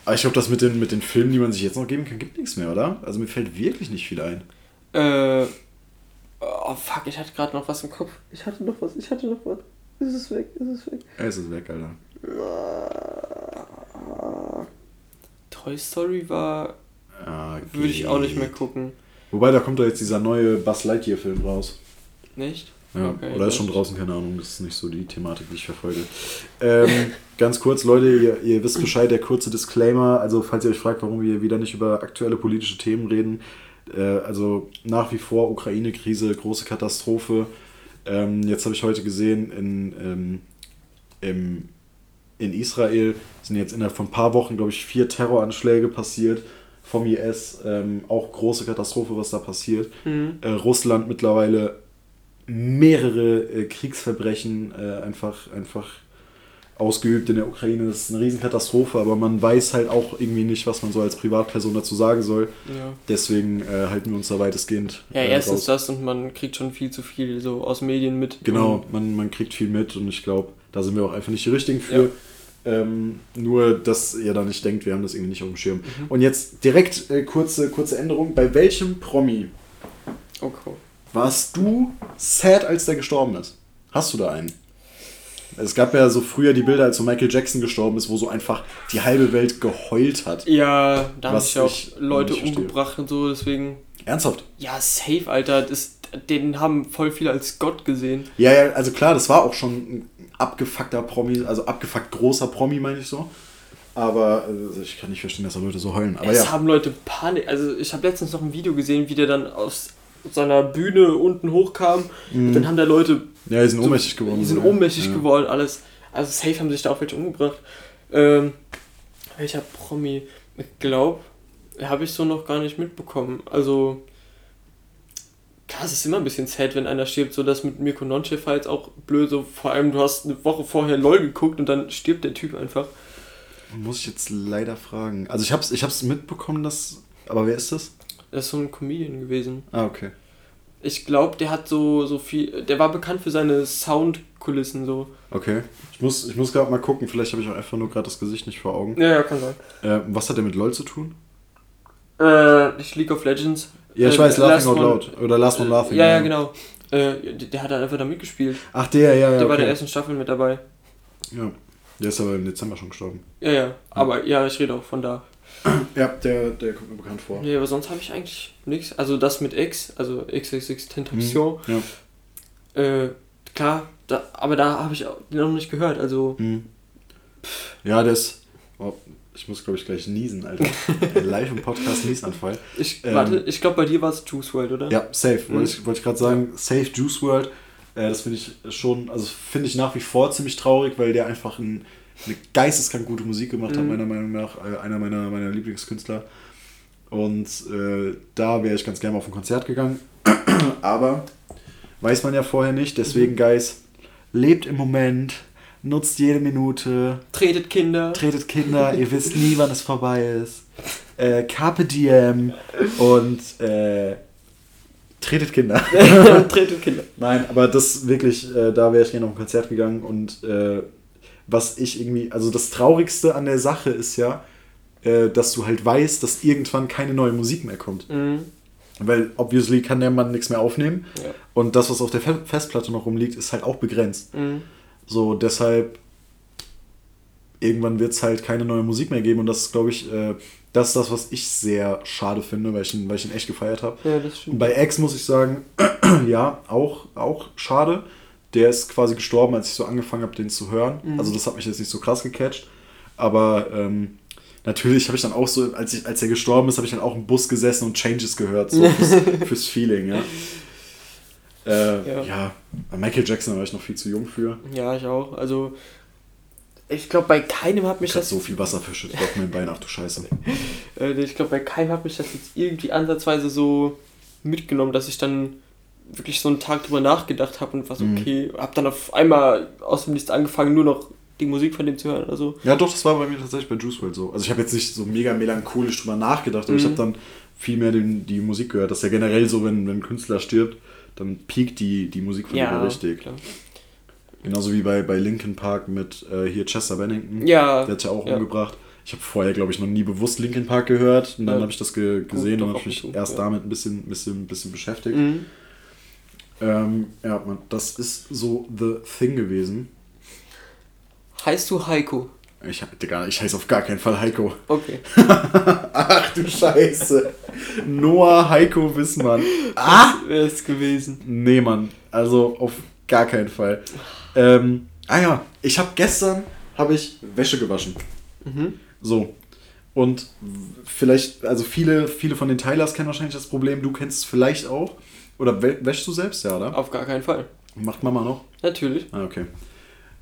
Aber ich glaube, das mit den, mit den Filmen, die man sich jetzt noch geben kann, gibt nichts mehr, oder? Also mir fällt wirklich nicht viel ein. Äh, oh fuck, ich hatte gerade noch was im Kopf. Ich hatte noch was, ich hatte noch was. Ist es weg, ist es weg. Es ist weg, Alter. Toy Story war, Ah, würde ich auch nicht mehr gucken. Wobei, da kommt doch jetzt dieser neue Buzz Lightyear-Film raus. Nicht? Ja, Okay, oder ist schon draußen, keine Ahnung, das ist nicht so die Thematik, die ich verfolge. Ähm, ganz kurz, Leute, ihr, ihr wisst Bescheid, der kurze Disclaimer, also falls ihr euch fragt, warum wir wieder nicht über aktuelle politische Themen reden, äh, also nach wie vor Ukraine-Krise, große Katastrophe. Ähm, jetzt habe ich heute gesehen, in, ähm, im, in Israel sind jetzt innerhalb von ein paar Wochen, glaube ich, vier Terroranschläge passiert vom IS. Ähm, auch große Katastrophe, was da passiert. Mhm. Äh, Russland mittlerweile mehrere äh, Kriegsverbrechen äh, einfach, einfach ausgeübt in der Ukraine. Das ist eine Riesenkatastrophe, aber man weiß halt auch irgendwie nicht, was man so als Privatperson dazu sagen soll. Ja. Deswegen äh, halten wir uns da weitestgehend. Ja, äh, erstens raus. das und man kriegt schon viel zu viel so aus Medien mit. Genau, man, man kriegt viel mit und ich glaube, da sind wir auch einfach nicht die Richtigen für. Ähm, nur, dass ihr da nicht denkt, wir haben das irgendwie nicht auf dem Schirm. Mhm. Und jetzt direkt äh, kurze, kurze Änderung. Bei welchem Promi Okay. warst du sad, als der gestorben ist? Hast du da einen? Es gab ja so früher die Bilder, als so Michael Jackson gestorben ist, wo so einfach die halbe Welt geheult hat. Ja, da haben sich ja auch Leute umgebracht und so, deswegen. Ernsthaft? Ja, safe, Alter. Das, den haben voll viele als Gott gesehen. Ja, ja, also klar, das war auch schon ein abgefuckter Promi, also abgefuckt großer Promi, meine ich so. Aber also ich kann nicht verstehen, dass da Leute so heulen. Aber es ja. haben Leute Panik. Also ich habe letztens noch ein Video gesehen, wie der dann aus seiner Bühne unten hochkam. Und dann haben da Leute. Ja, die sind ohnmächtig geworden. Die sind so, ja. ohnmächtig ja. geworden, alles. Also safe haben sich da auch welche umgebracht. Ähm, welcher Promi? Ich glaube, habe ich so noch gar nicht mitbekommen. Also. Klar, es ist immer ein bisschen sad, wenn einer stirbt, so das mit Mirko Nonchef war jetzt auch blöd, so vor allem du hast eine Woche vorher LOL geguckt und dann stirbt der Typ einfach. Muss ich jetzt leider fragen. Also ich hab's, ich hab's mitbekommen, dass. Aber wer ist das? Das ist so ein Comedian gewesen. Ah, okay. Ich glaube, der hat so, so viel. Der war bekannt für seine Soundkulissen so. Okay. Ich muss, ich muss gerade mal gucken, vielleicht habe ich auch einfach nur gerade das Gesicht nicht vor Augen. Ja, ja, kann sein. Äh, was hat der mit LOL zu tun? Äh, nicht League of Legends. Ja, ich Äh, weiß, Laughing Out Loud. Oder Last One Laughing. Ja, ja, genau. Äh, der, hat da einfach da mitgespielt. Ach, der, ja, ja. der war okay. der ersten Staffel mit dabei. Ja. Der ist aber im Dezember schon gestorben. Ja, ja. Aber ja, ich rede auch von da. Ja, der, der kommt mir bekannt vor. Nee, aber sonst habe ich eigentlich nichts. Also das mit X, also XXX Tentation. Ja. Äh, klar, da, aber da habe ich noch nicht gehört. Also, Hm. Ja, ist. Oh, ich muss, glaube ich, gleich niesen, Alter. Live im Podcast Niesanfall. ich, Ähm, warte, ich glaube bei dir war es Juice World, oder? Ja, safe. Mhm. Wollte ich, wollte ich gerade sagen, safe Juice World. Äh, das finde ich schon, also finde ich nach wie vor ziemlich traurig, weil der einfach ein, eine geisteskrank gute Musik gemacht hat, Mhm. meiner Meinung nach. Äh, einer meiner, meiner Lieblingskünstler. Und äh, da wäre ich ganz gerne mal auf ein Konzert gegangen. Aber weiß man ja vorher nicht. Mhm. Deswegen, Guys, lebt im Moment, nutzt jede Minute, Tretet Kinder. tretet Kinder, ihr wisst nie, wann es vorbei ist. Äh, Carpe Diem und äh, tretet Kinder. Tretet Kinder. Nein, aber das wirklich, äh, da wäre ich gerne auf ein Konzert gegangen und äh, was ich irgendwie, also das Traurigste an der Sache ist ja, äh, dass du halt weißt, dass irgendwann keine neue Musik mehr kommt. Mhm. Weil obviously kann der Mann nichts mehr aufnehmen Ja. und das, was auf der Fe Festplatte noch rumliegt, ist halt auch begrenzt. Mhm. So, deshalb irgendwann wird es halt keine neue Musik mehr geben und das ist, glaube ich, äh, das ist das, was ich sehr schade finde, weil ich ihn, weil ich ihn echt gefeiert habe. Ja, das Und stimmt. bei X muss ich sagen, ja, auch, auch schade. Der ist quasi gestorben, als ich so angefangen habe, den zu hören. Mhm. Also das hat mich jetzt nicht so krass gecatcht. Aber ähm, natürlich habe ich dann auch so, als, ich, als er gestorben ist, habe ich dann auch im Bus gesessen und Changes gehört, so fürs, fürs Feeling, ja. Äh, Ja. ja. Michael Jackson war ich noch viel zu jung für. Ja, ich auch. Also, ich glaube, bei keinem hat mich Ich habe das. so viel Wasser verschüttet auf mein Bein, ach du Scheiße. Äh, ich glaube, bei keinem hat mich das jetzt irgendwie ansatzweise so mitgenommen, dass ich dann wirklich so einen Tag drüber nachgedacht habe und was Mhm. okay. Hab dann auf einmal aus dem Nichts angefangen, nur noch die Musik von dem zu hören. Also, Ja, doch, das war bei mir tatsächlich bei Juice WRLD so. Also ich habe jetzt nicht so mega melancholisch drüber nachgedacht, aber ich Mhm. habe dann viel mehr den, die Musik gehört. Das ist ja generell so, wenn, wenn ein Künstler stirbt, dann piekt die, die Musik von ja, richtig. Klar. Genauso wie bei, bei Linkin Park mit äh, hier Chester Bennington. Ja. Der hat ja auch ja. umgebracht. Ich habe vorher, glaube ich, noch nie bewusst Linkin Park gehört. Und dann Ja. habe ich das ge gesehen doch, und ab habe mich erst damit ein bisschen, bisschen, bisschen beschäftigt. Mhm. Ähm, ja, man, das ist so the thing gewesen. Heißt du Heiko? Ich, Digga, ich heiße auf gar keinen Fall Heiko. Okay. Ach du Scheiße. Noah Heiko Wissmann. Ah! Wäre es gewesen. Nee, Mann. Also auf gar keinen Fall. Ähm, ah ja, ich habe gestern habe ich Wäsche gewaschen. Mhm. So. Und vielleicht, also viele, viele von den Tylers kennen wahrscheinlich das Problem. Du kennst es vielleicht auch. Oder wä- wäschst du selbst, ja, oder? Auf gar keinen Fall. Macht Mama noch? Natürlich. Ah, okay.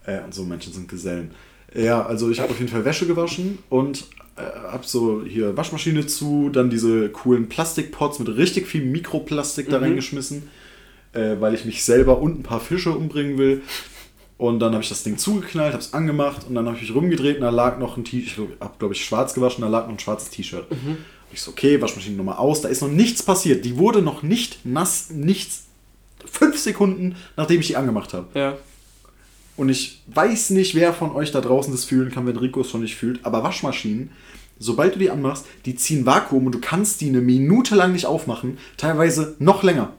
Äh, und so Menschen sind Gesellen. Ja, also ich habe auf jeden Fall Wäsche gewaschen und äh, habe so hier Waschmaschine zu, dann diese coolen Plastikpots mit richtig viel Mikroplastik da Mhm. reingeschmissen, äh, weil ich mich selber und ein paar Fische umbringen will. Und dann habe ich das Ding zugeknallt, habe es angemacht und dann habe ich mich rumgedreht und da lag noch ein T-Shirt, ich habe glaube ich schwarz gewaschen, da lag noch ein schwarzes T-Shirt. Ich so, okay, Waschmaschine nochmal aus, da ist noch nichts passiert. Die wurde noch nicht nass, nichts. Fünf Sekunden, nachdem ich die angemacht habe. Ja. Und ich weiß nicht, wer von euch da draußen das fühlen kann, wenn Rico es schon nicht fühlt, aber Waschmaschinen, sobald du die anmachst, die ziehen Vakuum und du kannst die eine Minute lang nicht aufmachen, teilweise noch länger.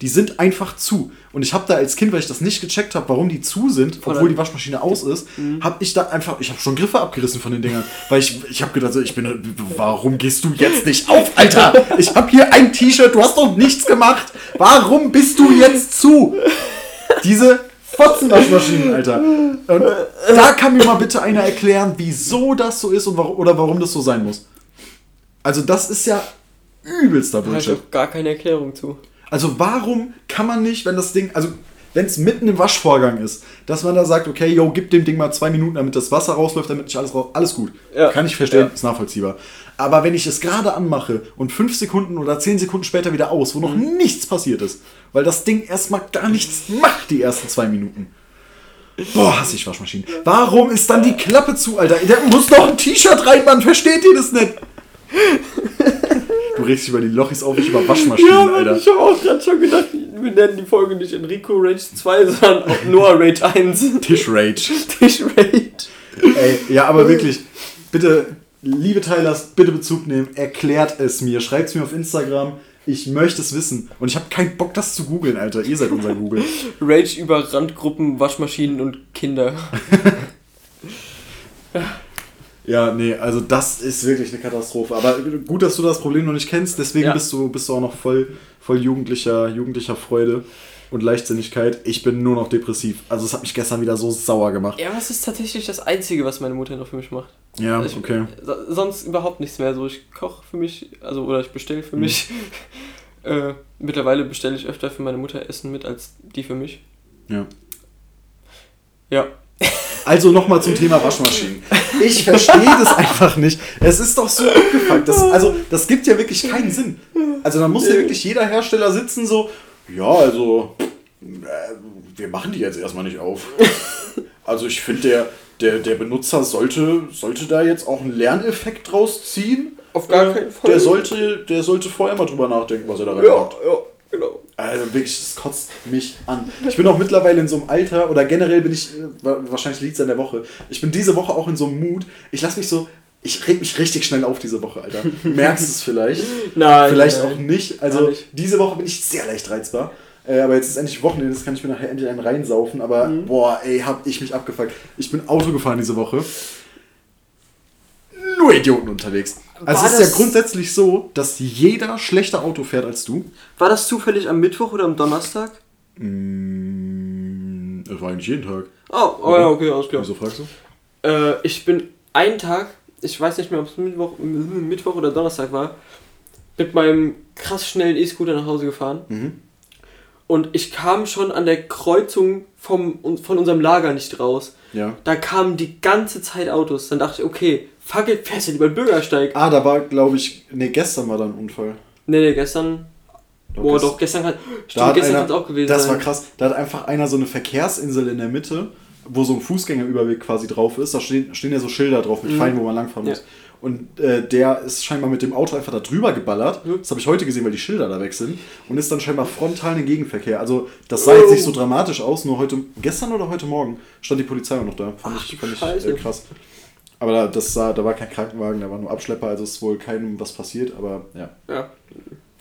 Die sind einfach zu. Und ich habe da als Kind, weil ich das nicht gecheckt habe, warum die zu sind, obwohl die Waschmaschine aus ist, habe ich da einfach, ich habe schon Griffe abgerissen von den Dingern. Weil ich, ich habe gedacht, ich bin, warum gehst du jetzt nicht auf, Alter? Ich habe hier ein T-Shirt, du hast doch nichts gemacht. Warum bist du jetzt zu? Diese Fotzenwaschmaschinen, Alter. Und da kann mir mal bitte einer erklären, wieso das so ist und warum, oder warum das so sein muss. Also das ist ja übelster Da habe ich Bullshit. gar keine Erklärung zu. Also warum kann man nicht, wenn das Ding, also wenn es mitten im Waschvorgang ist, dass man da sagt, okay, yo, gib dem Ding mal zwei Minuten, damit das Wasser rausläuft, damit nicht alles raus, alles gut. Ja. Kann ich verstehen, Ja. ist nachvollziehbar. Aber wenn ich es gerade anmache und fünf Sekunden oder zehn Sekunden später wieder aus, wo noch Mhm. nichts passiert ist, weil das Ding erstmal gar nichts macht, die ersten zwei Minuten. Boah, hasse ich Waschmaschinen. Warum ist dann die Klappe zu, Alter? Der muss noch ein T-Shirt rein, man versteht ihr das nicht? Du regst über die Lochis auf, ich über Waschmaschinen, Ja, Mann, Alter. ich habe auch gerade schon gedacht, wir nennen die Folge nicht Enrico Rage 2, sondern Noah Rage 1. Tischrage. Tisch Rage. Ey, ja, aber wirklich, bitte, liebe Teilers, bitte Bezug nehmen, erklärt es mir, schreibt es mir auf Instagram. Ich möchte es wissen. Und ich habe keinen Bock, das zu googeln, Alter. Ihr seid unser Google. Rage über Randgruppen, Waschmaschinen und Kinder. Ja, nee, also das ist wirklich eine Katastrophe. Aber gut, dass du das Problem noch nicht kennst, deswegen Ja. bist, du, bist du auch noch voll, voll jugendlicher, jugendlicher Freude und Leichtsinnigkeit. Ich bin nur noch depressiv. Also es hat mich gestern wieder so sauer gemacht. Ja, aber es ist tatsächlich das Einzige, was meine Mutter noch für mich macht. Ja, Ich- okay. So- Sonst überhaupt nichts mehr. So, ich koche für mich, also oder ich bestelle für mich. äh, mittlerweile bestelle ich öfter für meine Mutter Essen mit als die für mich. Ja. Ja. Also nochmal zum Thema Waschmaschinen. Ich verstehe das einfach nicht. Es ist doch so abgefuckt. Das, also, das gibt ja wirklich keinen Sinn. Also, dann muss ja wirklich jeder Hersteller sitzen, so, ja, also, äh, wir machen die jetzt erstmal nicht auf. Also, ich finde, der, der, der Benutzer sollte, sollte da jetzt auch einen Lerneffekt draus ziehen. Auf gar Äh, keinen Fall. Der sollte, der sollte vorher mal drüber nachdenken, was er da Ja, reinmacht. ja, genau. Also wirklich, das kotzt mich an. Ich bin auch mittlerweile in so einem Alter, oder generell bin ich, äh, wa- wahrscheinlich liegt es an der Woche, ich bin diese Woche auch in so einem Mut, ich lasse mich so, ich reg mich richtig schnell auf diese Woche, Alter. Du merkst es vielleicht. Nein. vielleicht nein. auch nicht. Also nicht. diese Woche bin ich sehr leicht reizbar. Äh, aber jetzt ist endlich Wochenende, jetzt kann ich mir nachher endlich einen reinsaufen. Aber Mhm. boah, ey, hab ich mich abgefuckt. Ich bin Auto gefahren diese Woche. Nur Idioten unterwegs. Also War es ist ja das- grundsätzlich so, dass jeder schlechter Auto fährt als du. War das zufällig am Mittwoch oder am Donnerstag? Mm, Das war eigentlich jeden Tag. Oh, oh ja, okay, alles klar. Wieso fragst du? Äh, ich bin einen Tag, ich weiß nicht mehr, ob es Mittwoch, Mittwoch oder Donnerstag war, mit meinem krass schnellen E-Scooter nach Hause gefahren. Mhm. Und ich kam schon an der Kreuzung vom, von unserem Lager nicht raus. Ja. Da kamen die ganze Zeit Autos. Dann dachte ich, okay, fuck it, fährst du lieber den Bürgersteig. Ah, da war, glaube ich, ne, gestern war da ein Unfall. Nee, nee, gestern. Doch, Boah, gest- doch, gestern hat. Stimmt, gestern kann es auch gewesen das sein. war krass. Da hat einfach einer so eine Verkehrsinsel in der Mitte, wo so ein Fußgängerüberweg quasi drauf ist. Da stehen, stehen ja so Schilder drauf mit Mhm. Pfeilen, wo man langfahren Ja. muss. Und äh, der ist scheinbar mit dem Auto einfach da drüber geballert. Mhm. Das habe ich heute gesehen, weil die Schilder da weg sind. Und ist dann scheinbar frontal in den Gegenverkehr. Also, das sah jetzt nicht so dramatisch aus, nur heute, gestern oder heute Morgen stand die Polizei auch noch da. Fand Ach, ich, fand ich äh, krass. Aber da, das sah, da war kein Krankenwagen, da war nur Abschlepper, also ist wohl keinem was passiert, aber ja. Ja,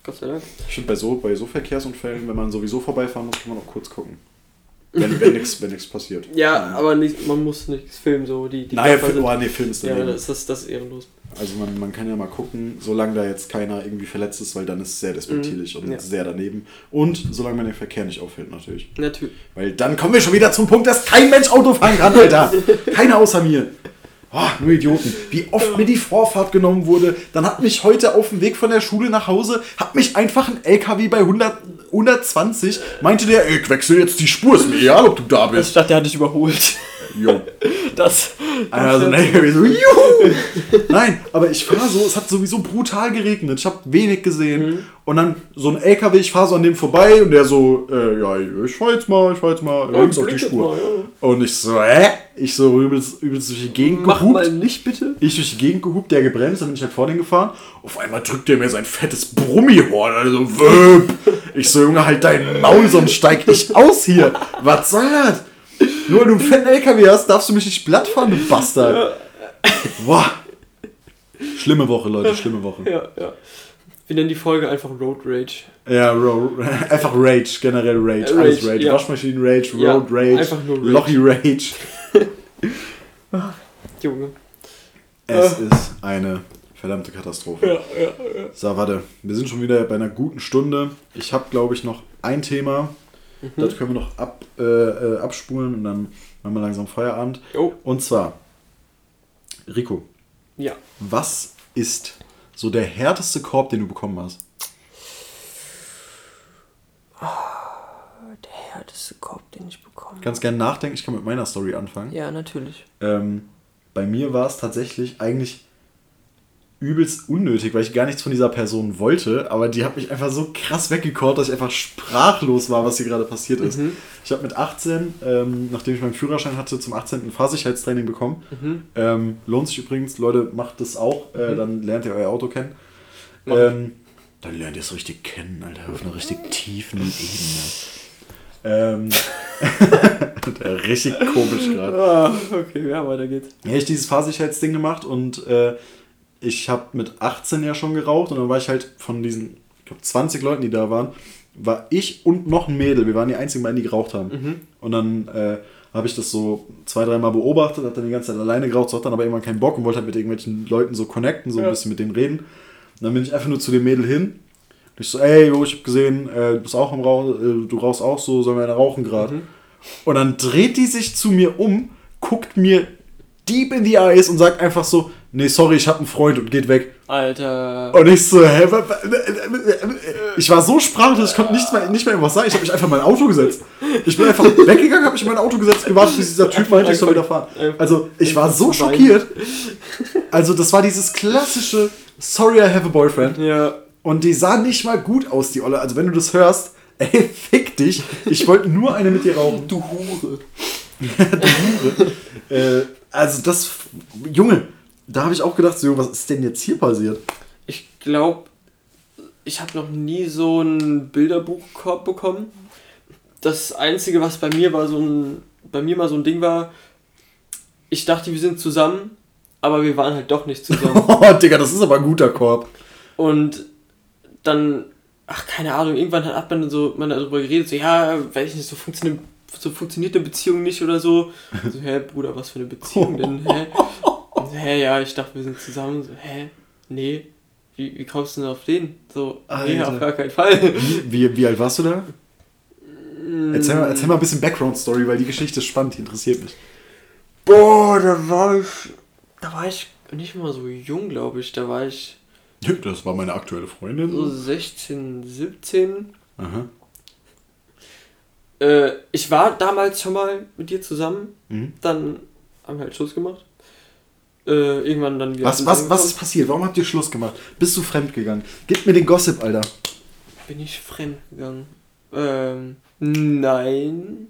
Gott sei Dank. Ich finde bei so, bei so Verkehrsunfällen, wenn man sowieso vorbeifahren muss, kann man auch kurz gucken. Wenn, wenn nichts wenn nix passiert. Ja, aber nicht, man muss nichts filmen, so die, die Naja, Film, oh, nee, Film ist Ja, das ist, das ist ehrenlos. Also man, man kann ja mal gucken, solange da jetzt keiner irgendwie verletzt ist, weil dann ist es sehr despektierlich und Mhm. Ja. sehr daneben. Und solange man den Verkehr nicht auffällt natürlich. Natürlich. Weil dann kommen wir schon wieder zum Punkt, dass kein Mensch Auto fahren kann, Alter. Keiner außer mir. Oh, nur Idioten. Wie oft mir die Vorfahrt genommen wurde. Dann hat mich heute auf dem Weg von der Schule nach Hause, hat mich einfach ein LKW bei 100, 120, meinte der, ich wechsel jetzt die Spur, ist mir egal, ob du da bist. statt der hat dich überholt. Jo. Das. Also, das- ne, so, juhu! Nein, aber ich fahre so, es hat sowieso brutal geregnet. Ich habe wenig gesehen. Mhm. Und dann so ein LKW, ich fahre so an dem vorbei und der so, äh, ja, ich fahr jetzt mal, ich fahr jetzt mal links auf die Spur. mal, ja. Und ich so, hä? Ich so übelst, übelst durch die Gegend Mach gehupt. mal nicht bitte. Ich durch die Gegend gehupt, der gebremst, dann bin ich halt vor den gefahren. Auf einmal drückt der mir sein fettes Brummihorn, also wöp. Ich so, Junge, halt dein Maul, sonst steig ich aus hier. Was soll das? Nur weil du einen fetten LKW hast, darfst du mich nicht platt fahren, du Bastard. Boah. Schlimme Woche, Leute, schlimme Woche. Ja, ja. Wir nennen die Folge einfach Road Rage. Ja, ro einfach Rage, generell Rage. Äh, Alles Rage, Rage. ja. Waschmaschinen Rage, Road Rage, einfach nur Rage. Lochi Rage. Junge. Es Ah. ist eine verdammte Katastrophe. Ja, ja, ja. So, warte. Wir sind schon wieder bei einer guten Stunde. Ich habe, glaube ich, noch ein Thema. Mhm. Das können wir noch ab, äh, äh, abspulen und dann machen wir langsam Feierabend. Jo. Und zwar, Rico, Ja. was ist so der härteste Korb, den du bekommen hast? Der härteste Korb, den ich bekommen Du kannst gerne nachdenken, ich kann mit meiner Story anfangen. Ja, natürlich. Ähm, bei mir war es tatsächlich eigentlich übelst unnötig, weil ich gar nichts von dieser Person wollte, aber die hat mich einfach so krass weggekort, dass ich einfach sprachlos war, was hier gerade passiert ist. Mhm. Ich habe mit 18, ähm, nachdem ich meinen Führerschein hatte, zum 18. ein Fahrsicherheitstraining bekommen. Mhm. Ähm, lohnt sich übrigens, Leute, macht das auch, äh, dann lernt ihr euer Auto kennen. Ähm, dann lernt ihr es richtig kennen, Alter, auf einer richtig tiefen Ebene. Ähm, richtig komisch gerade. Ah, okay, ja, weiter geht's. Ja, ich dieses Fahrsicherheitsding gemacht und äh, ich habe mit 18 ja schon geraucht und dann war ich halt von diesen, ich glaube, 20 Leuten, die da waren, war ich und noch ein Mädel. Wir waren die einzigen beiden, die geraucht haben. Mhm. Und dann äh, habe ich das so zwei, dreimal beobachtet, hat dann die ganze Zeit alleine geraucht, so hat dann aber irgendwann keinen Bock und wollte halt mit irgendwelchen Leuten so connecten, so ein Ja. bisschen mit denen reden. Und dann bin ich einfach nur zu dem Mädel hin. Und ich so, ey, jo, ich hab gesehen, äh, du bist auch am Rauchen, äh, du rauchst auch so, sollen wir eine rauchen gerade? Mhm. Und dann dreht die sich zu mir um, guckt mir deep in the eyes und sagt einfach so, nee, sorry, ich hab einen Freund und geht weg. Alter. Und ich so, hä? Ich war so sprachlos, ich konnte nicht mehr, nicht mehr irgendwas sagen. Ich habe mich einfach in mein Auto gesetzt. Ich bin einfach weggegangen, habe mich in mein Auto gesetzt, gewartet, bis dieser Typ meinte, ich soll wieder fahren. Also, ich war so schockiert. Also, das war dieses klassische, sorry, I have a boyfriend. Ja. Und die sah nicht mal gut aus, die Olle. Also, wenn du das hörst, ey, fick dich. Ich wollte nur eine mit dir rauchen. Du Hure. Äh, also, das, Junge, da habe ich auch gedacht, so, was ist denn jetzt hier passiert? Ich glaube, ich habe noch nie so einen Bilderbuchkorb bekommen. Das Einzige, was bei mir war, so ein, bei mir mal so ein Ding war, ich dachte, wir sind zusammen, aber wir waren halt doch nicht zusammen. Oh, Digga, das ist aber ein guter Korb. Und dann, ach, keine Ahnung, irgendwann hat man so man darüber geredet, so, ja, weiß ich nicht, so funktioniert, so funktioniert eine Beziehung nicht oder so. So, hä, Bruder, was für eine Beziehung denn, hä? So, hä, ja, ich dachte, wir sind zusammen. So, hä, nee, wie, wie kommst du denn auf den? So, nee, Alter. auf gar keinen Fall. Wie, wie, wie alt warst du da? Erzähl mal, erzähl mal ein bisschen Background-Story, weil die Geschichte ist spannend, die interessiert mich. Boah, da war ich, da war ich nicht mal so jung, glaube ich. Da war ich Das war meine aktuelle Freundin. so 16, 17. Aha. Äh, ich war damals schon mal mit dir zusammen. Mhm. Dann haben wir halt Schluss gemacht. Äh, irgendwann dann wieder. Was, was, was ist passiert? Warum habt ihr Schluss gemacht? Bist du fremdgegangen? Gib mir den Gossip, Alter. Bin ich fremd gegangen? Ähm, nein.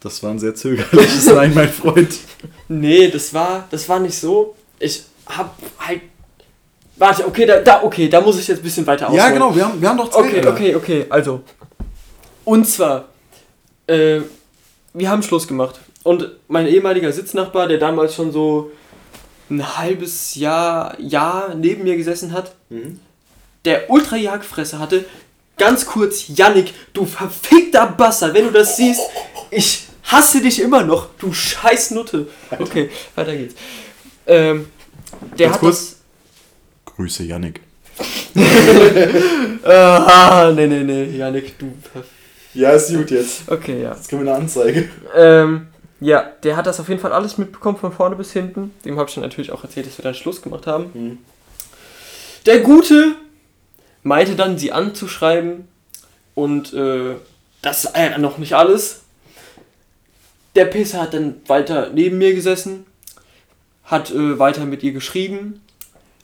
Das war ein sehr zögerliches Nein, mein Freund. Nee, das war, das war nicht so. Ich hab halt. Warte, okay, da, da, okay, da muss ich jetzt ein bisschen weiter ausholen. Ja, genau, wir haben, wir haben doch Zeit. Okay, Alter. okay, okay, also. Und zwar, äh, wir haben Schluss gemacht. Und mein ehemaliger Sitznachbar, der damals schon so ein halbes Jahr, Jahr neben mir gesessen hat, Mhm. der ultra Jagdfresse hatte, ganz kurz, Yannick, du verfickter Bastard, wenn du das siehst, ich hasse dich immer noch, du scheiß Nutte. Okay, weiter geht's. Ähm, der Ganz hat kurz. Grüße, Yannick. Ah, nee, nee, nee, Yannick, du... Ja, ist gut jetzt. Okay, ja. Jetzt kriegen wir eine Anzeige. Ähm, ja, der hat das auf jeden Fall alles mitbekommen, von vorne bis hinten. Dem habe ich dann natürlich auch erzählt, dass wir dann Schluss gemacht haben. Mhm. Der Gute meinte dann, sie anzuschreiben. Und äh, das sei ja noch nicht alles. Der Pisser hat dann weiter neben mir gesessen, hat äh, weiter mit ihr geschrieben.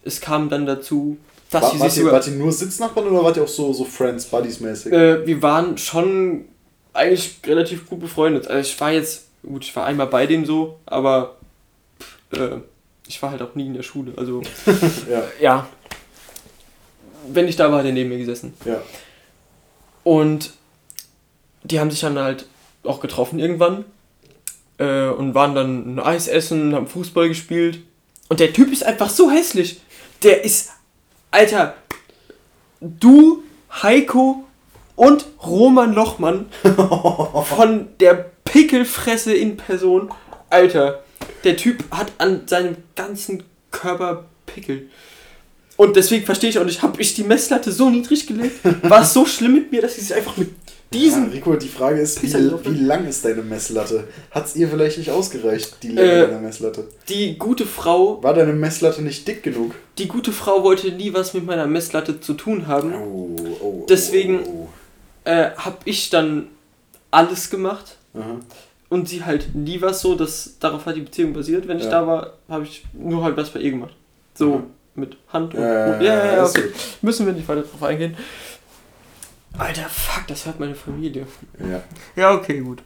Es kam dann dazu, dass War, sie sich sogar... wart ihr nur Sitznachbarn oder wart ihr auch so, so Friends, Buddies-mäßig? Äh, wir waren schon eigentlich relativ gut befreundet. Also ich war jetzt, gut, ich war einmal bei dem so, aber äh, ich war halt auch nie in der Schule. Also ja, ja, wenn ich da war, hat er neben mir gesessen. ja. Und die haben sich dann halt auch getroffen irgendwann äh, und waren dann ein Eis essen, haben Fußball gespielt. Und der Typ ist einfach so hässlich. Der ist, Alter, du, Heiko und Roman Lochmann von der Pickelfresse in Person. Alter, der Typ hat an seinem ganzen Körper Pickel. Und deswegen verstehe ich auch nicht, habe ich die Messlatte so niedrig gelegt? War es so schlimm mit mir, dass ich es einfach mit diesen. Ja, Rico, die Frage ist, wie, wie lang ist deine Messlatte? Hat es ihr vielleicht nicht ausgereicht, die Länge Äh. deiner Messlatte? Die gute Frau, War deine Messlatte nicht dick genug? die gute Frau wollte nie was mit meiner Messlatte zu tun haben. Oh, oh, Deswegen- Oh, Äh, habe ich dann alles gemacht. Aha. Und sie halt nie was so, dass darauf hat die Beziehung basiert. Wenn ich Ja. da war, habe ich nur halt was bei ihr gemacht. So Mhm. mit Hand und. Ja, ja, ja, ja, okay. Müssen wir nicht weiter drauf eingehen. Alter, fuck, das hört meine Familie. Ja. Ja, okay, gut.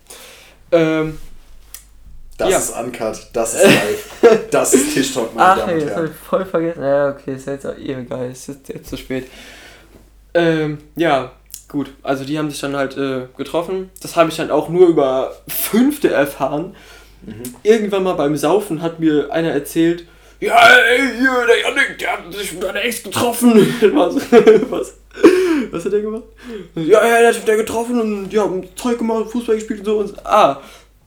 Ähm, Das Ja. ist Uncut, das ist live, das ist Tischtalk, meine ach, Damen und das habe Herren. ich voll vergessen. Ja, okay, ist jetzt auch eh egal. Ist jetzt, jetzt zu spät. Ähm, ja, gut. Also, die haben sich dann halt äh, getroffen. Das habe ich dann auch nur über Fünfte erfahren. Mhm. irgendwann mal beim Saufen hat mir einer erzählt, ja, ey, hier, der Janik, der hat sich mit einer Ex getroffen. was? was? Was hat der gemacht? Ja, ja, der hat sich mit der getroffen und ja, Zeug gemacht, Fußball gespielt und so. Und, ah,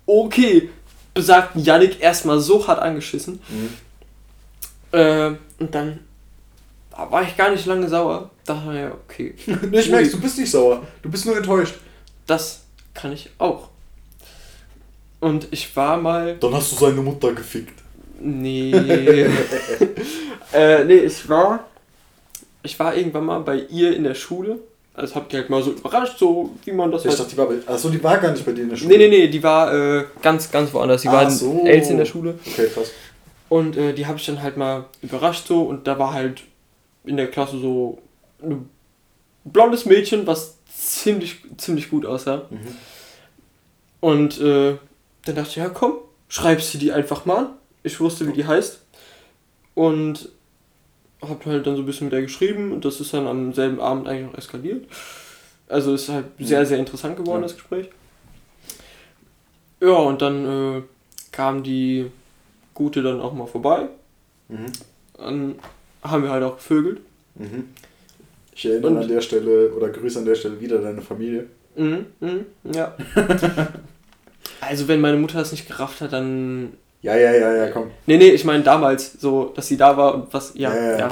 okay. Besagten Janik erstmal so hart angeschissen. Mhm. Äh, und dann war ich gar nicht lange sauer. Dachte mir, ja, okay, ich merk's, du bist nicht sauer, du bist nur enttäuscht. das kann ich auch. Und ich war mal Dann hast du seine Mutter gefickt. Nee. äh, nee, ich war. Ich war irgendwann mal bei ihr in der Schule. Also hab die halt mal so überrascht, so wie man das Ich halt. dachte, die war bei, achso, die war gar nicht bei dir in der Schule. Nee, nee, nee, die war äh, ganz, ganz woanders. Die Ach war in so. Elz in der Schule. Okay, krass. Und äh, die habe ich dann halt mal überrascht so. Und da war halt in der Klasse so ein blondes Mädchen, was ziemlich, ziemlich gut aussah. Mhm. Und äh, dann dachte ich, ja komm, schreibst du die einfach mal an. Ich wusste, wie die heißt. Und hab halt dann so ein bisschen mit der geschrieben und das ist dann am selben Abend eigentlich noch eskaliert. Also ist halt sehr, sehr interessant geworden, Ja. das Gespräch. Ja, und dann äh, kam die Gute dann auch mal vorbei. Mhm. Dann haben wir halt auch gevögelt. Mhm. Ich erinnere Und- an der Stelle oder grüße an der Stelle wieder deine Familie. Mhm, mhm, ja. also wenn meine Mutter das nicht gerafft hat, dann Ja, ja, ja, ja, komm. Nee, nee, ich meine damals, so, dass sie da war und was, ja, Ja, ja. ja.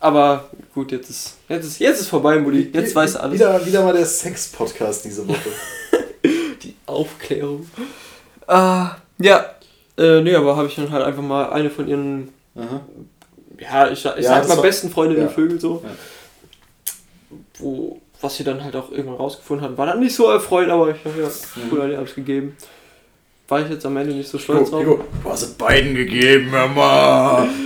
Aber gut, jetzt ist, jetzt ist, jetzt ist vorbei, Mutti. Jetzt weißt du alles. Wieder, wieder mal der Sex-Podcast diese Woche. Die Aufklärung. Ah, ja. Äh, nee, aber habe ich dann halt einfach mal eine von ihren, Aha. Ja, ich, ich Ja, sag das mal war- besten Freundinnen ja. Vögel so. Ja. Wo, was sie dann halt auch irgendwann rausgefunden hat, war dann nicht so erfreut, aber ich habe ja, Mhm. Bruder, die hab's gegeben. War ich jetzt am Ende nicht so stolz drauf. Rico, du hast es beiden gegeben, Mama.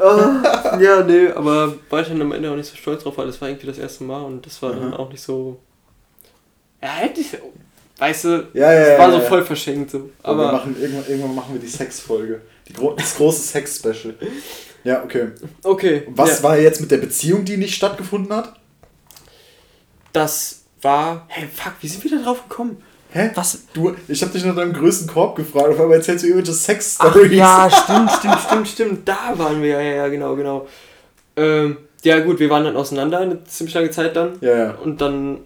Ah, ja, nee, aber war ich dann am Ende auch nicht so stolz drauf, weil das war irgendwie das erste Mal und das war dann Mhm. auch nicht so. Ja, hätte ich. Weißt du, Ja, ja, es ja. war so voll verschenkt so. Aber wir machen, irgendwann, irgendwann machen wir die Sex-Folge. Gro das große Sex-Special. Ja, okay. okay. Was ja, war jetzt mit der Beziehung, die nicht stattgefunden hat? das war. Hey, fuck, wie sind wir da drauf gekommen? Hä? Was? Du, ich habe dich nach deinem größten Korb gefragt, auf einmal erzählst du irgendwelche Sex-Stories. ja, stimmt, stimmt, stimmt, stimmt. Da waren wir, ja, ja, ja, genau, genau. Ähm, ja, gut, wir waren dann auseinander eine ziemlich lange Zeit dann. Ja, ja. Und dann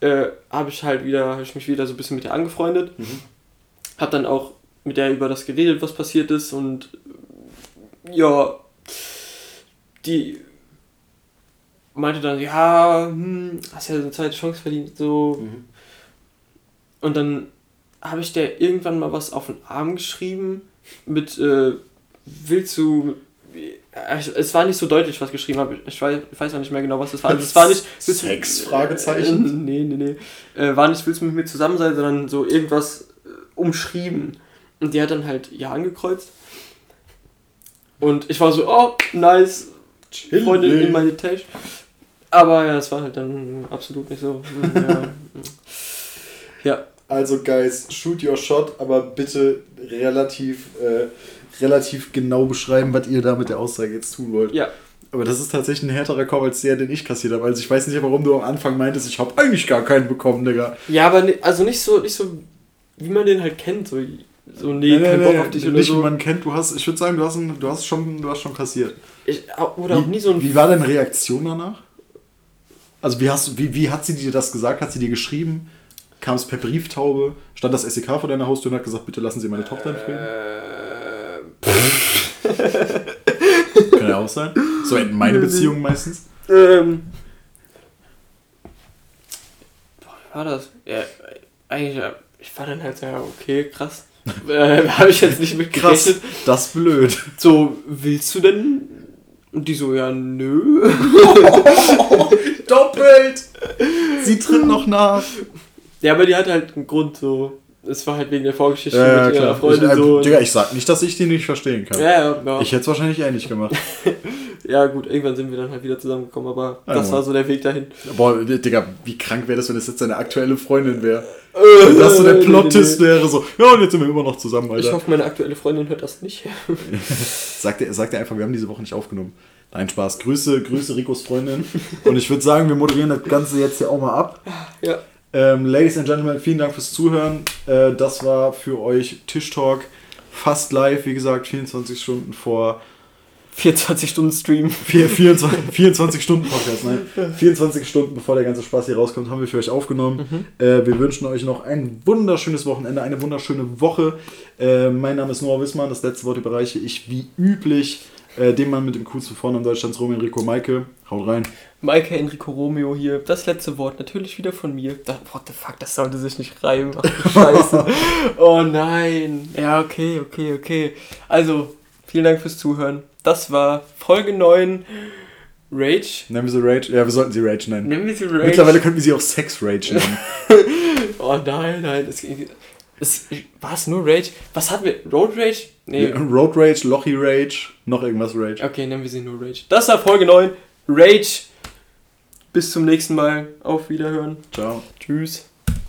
äh, habe ich halt wieder, habe ich mich wieder so ein bisschen mit ihr angefreundet. Mhm. Hab dann auch mit der über das geredet, was passiert ist und ja, die meinte dann, ja, hm, hast ja eine zweite Chance verdient, so. Mhm. Und dann habe ich der irgendwann mal was auf den Arm geschrieben mit, äh, willst du, äh, es war nicht so deutlich, was ich geschrieben habe, ich weiß, ich weiß auch nicht mehr genau, was das war. Also es war nicht, Sex? Fragezeichen? Äh, nee, nee, nee. Äh, war nicht, willst du mit mir zusammen sein, sondern so irgendwas äh, umschrieben. Und die hat dann halt ja angekreuzt. Und ich war so, oh, nice, Chillig. Freundin in meine Tasche. Aber ja, es war halt dann absolut nicht so. Ja. ja. Also, Guys, shoot your shot, aber bitte relativ, äh, relativ genau beschreiben, was ihr da mit der Aussage jetzt tun wollt. Ja. Aber das ist tatsächlich ein härterer Korb als der, den ich kassiert habe. Also ich weiß nicht, warum du am Anfang meintest, ich habe eigentlich gar keinen bekommen, Digga. Ja, aber also nicht so, nicht so, wie man den halt kennt. So, so nee, kein Bock auf dich oder nicht, so. wie man kennt, du hast, ich würde sagen, du hast, du, hast schon, du hast schon kassiert. Ich, oder auch nie so ein Wie war deine Reaktion danach? Also wie, hast, wie, wie hat sie dir das gesagt? Hat sie dir geschrieben? Kam es per Brieftaube? Stand das SEK vor deiner Haustür und hat gesagt, bitte lassen Sie meine Tochter in Frieden? Äh, Kann ja auch sein. So enden meine Beziehungen meistens. ähm. Boah, wie war das? Ja, eigentlich, ja, ich war dann halt so, ja, okay, krass. äh, Habe ich jetzt nicht mit Krass, das ist blöd. So, willst du denn? Und die so, ja, nö. Doppelt! Sie tritt noch nach. ja, aber die hat halt einen Grund, so. Es war halt wegen der Vorgeschichte Ja, mit ihrer. Freundin ich, äh, so. Digga, ich sag nicht, dass ich die nicht verstehen kann. ja, ja, ja. Ich hätte es wahrscheinlich ähnlich gemacht. ja, gut, irgendwann sind wir dann halt wieder zusammengekommen, aber Ja, das war so der Weg dahin. Boah, Digga, wie krank wäre das, wenn das jetzt seine aktuelle Freundin wäre? Wenn das so der Äh, Plot-Twist nee. wäre, so, ja, und jetzt sind wir immer noch zusammen, Ich Alter. hoffe, meine aktuelle Freundin hört das nicht. Sagt er, sagt er einfach, wir haben diese Woche nicht aufgenommen. Nein, Spaß. Grüße, Grüße Ricos Freundin. Und ich würde sagen, wir moderieren das Ganze jetzt hier auch mal ab. ja. Ähm, Ladies and Gentlemen, vielen Dank fürs Zuhören. Äh, das war für euch Tisch Talk fast live, wie gesagt, 24 Stunden vor 24 Stunden Stream. vier- 24, 24 Stunden Podcast, nein. 24 Stunden bevor der ganze Spaß hier rauskommt, haben wir für euch aufgenommen. Äh, wir wünschen euch noch ein wunderschönes Wochenende, eine wunderschöne Woche. Äh, mein Name ist Noah Wissmann, das letzte Wort überreiche ich wie üblich äh, dem Mann mit dem coolsten Vornamen Deutschlands, Roman Enrico Maike. Haut rein. Maike Enrico Romeo hier. Das letzte Wort natürlich wieder von mir. Da, what the fuck, das sollte sich nicht reimen. Ach Scheiße. oh nein. Ja, okay, okay, okay. Also, vielen Dank fürs Zuhören. Das war Folge 9. Rage. Nennen wir sie Rage? Ja, wir sollten sie Rage nennen. Nennen wir sie Rage. Mittlerweile könnten wir sie auch Sex Rage nennen. Oh nein, nein. Es, es, war es nur Rage? Was hatten wir? Road Rage? Nee. Road Rage, Lochi Rage, noch irgendwas Rage. Okay, nennen wir sie nur Rage. Das war Folge 9. Rage. Bis zum nächsten Mal. Auf Wiederhören. Ciao. Tschüss.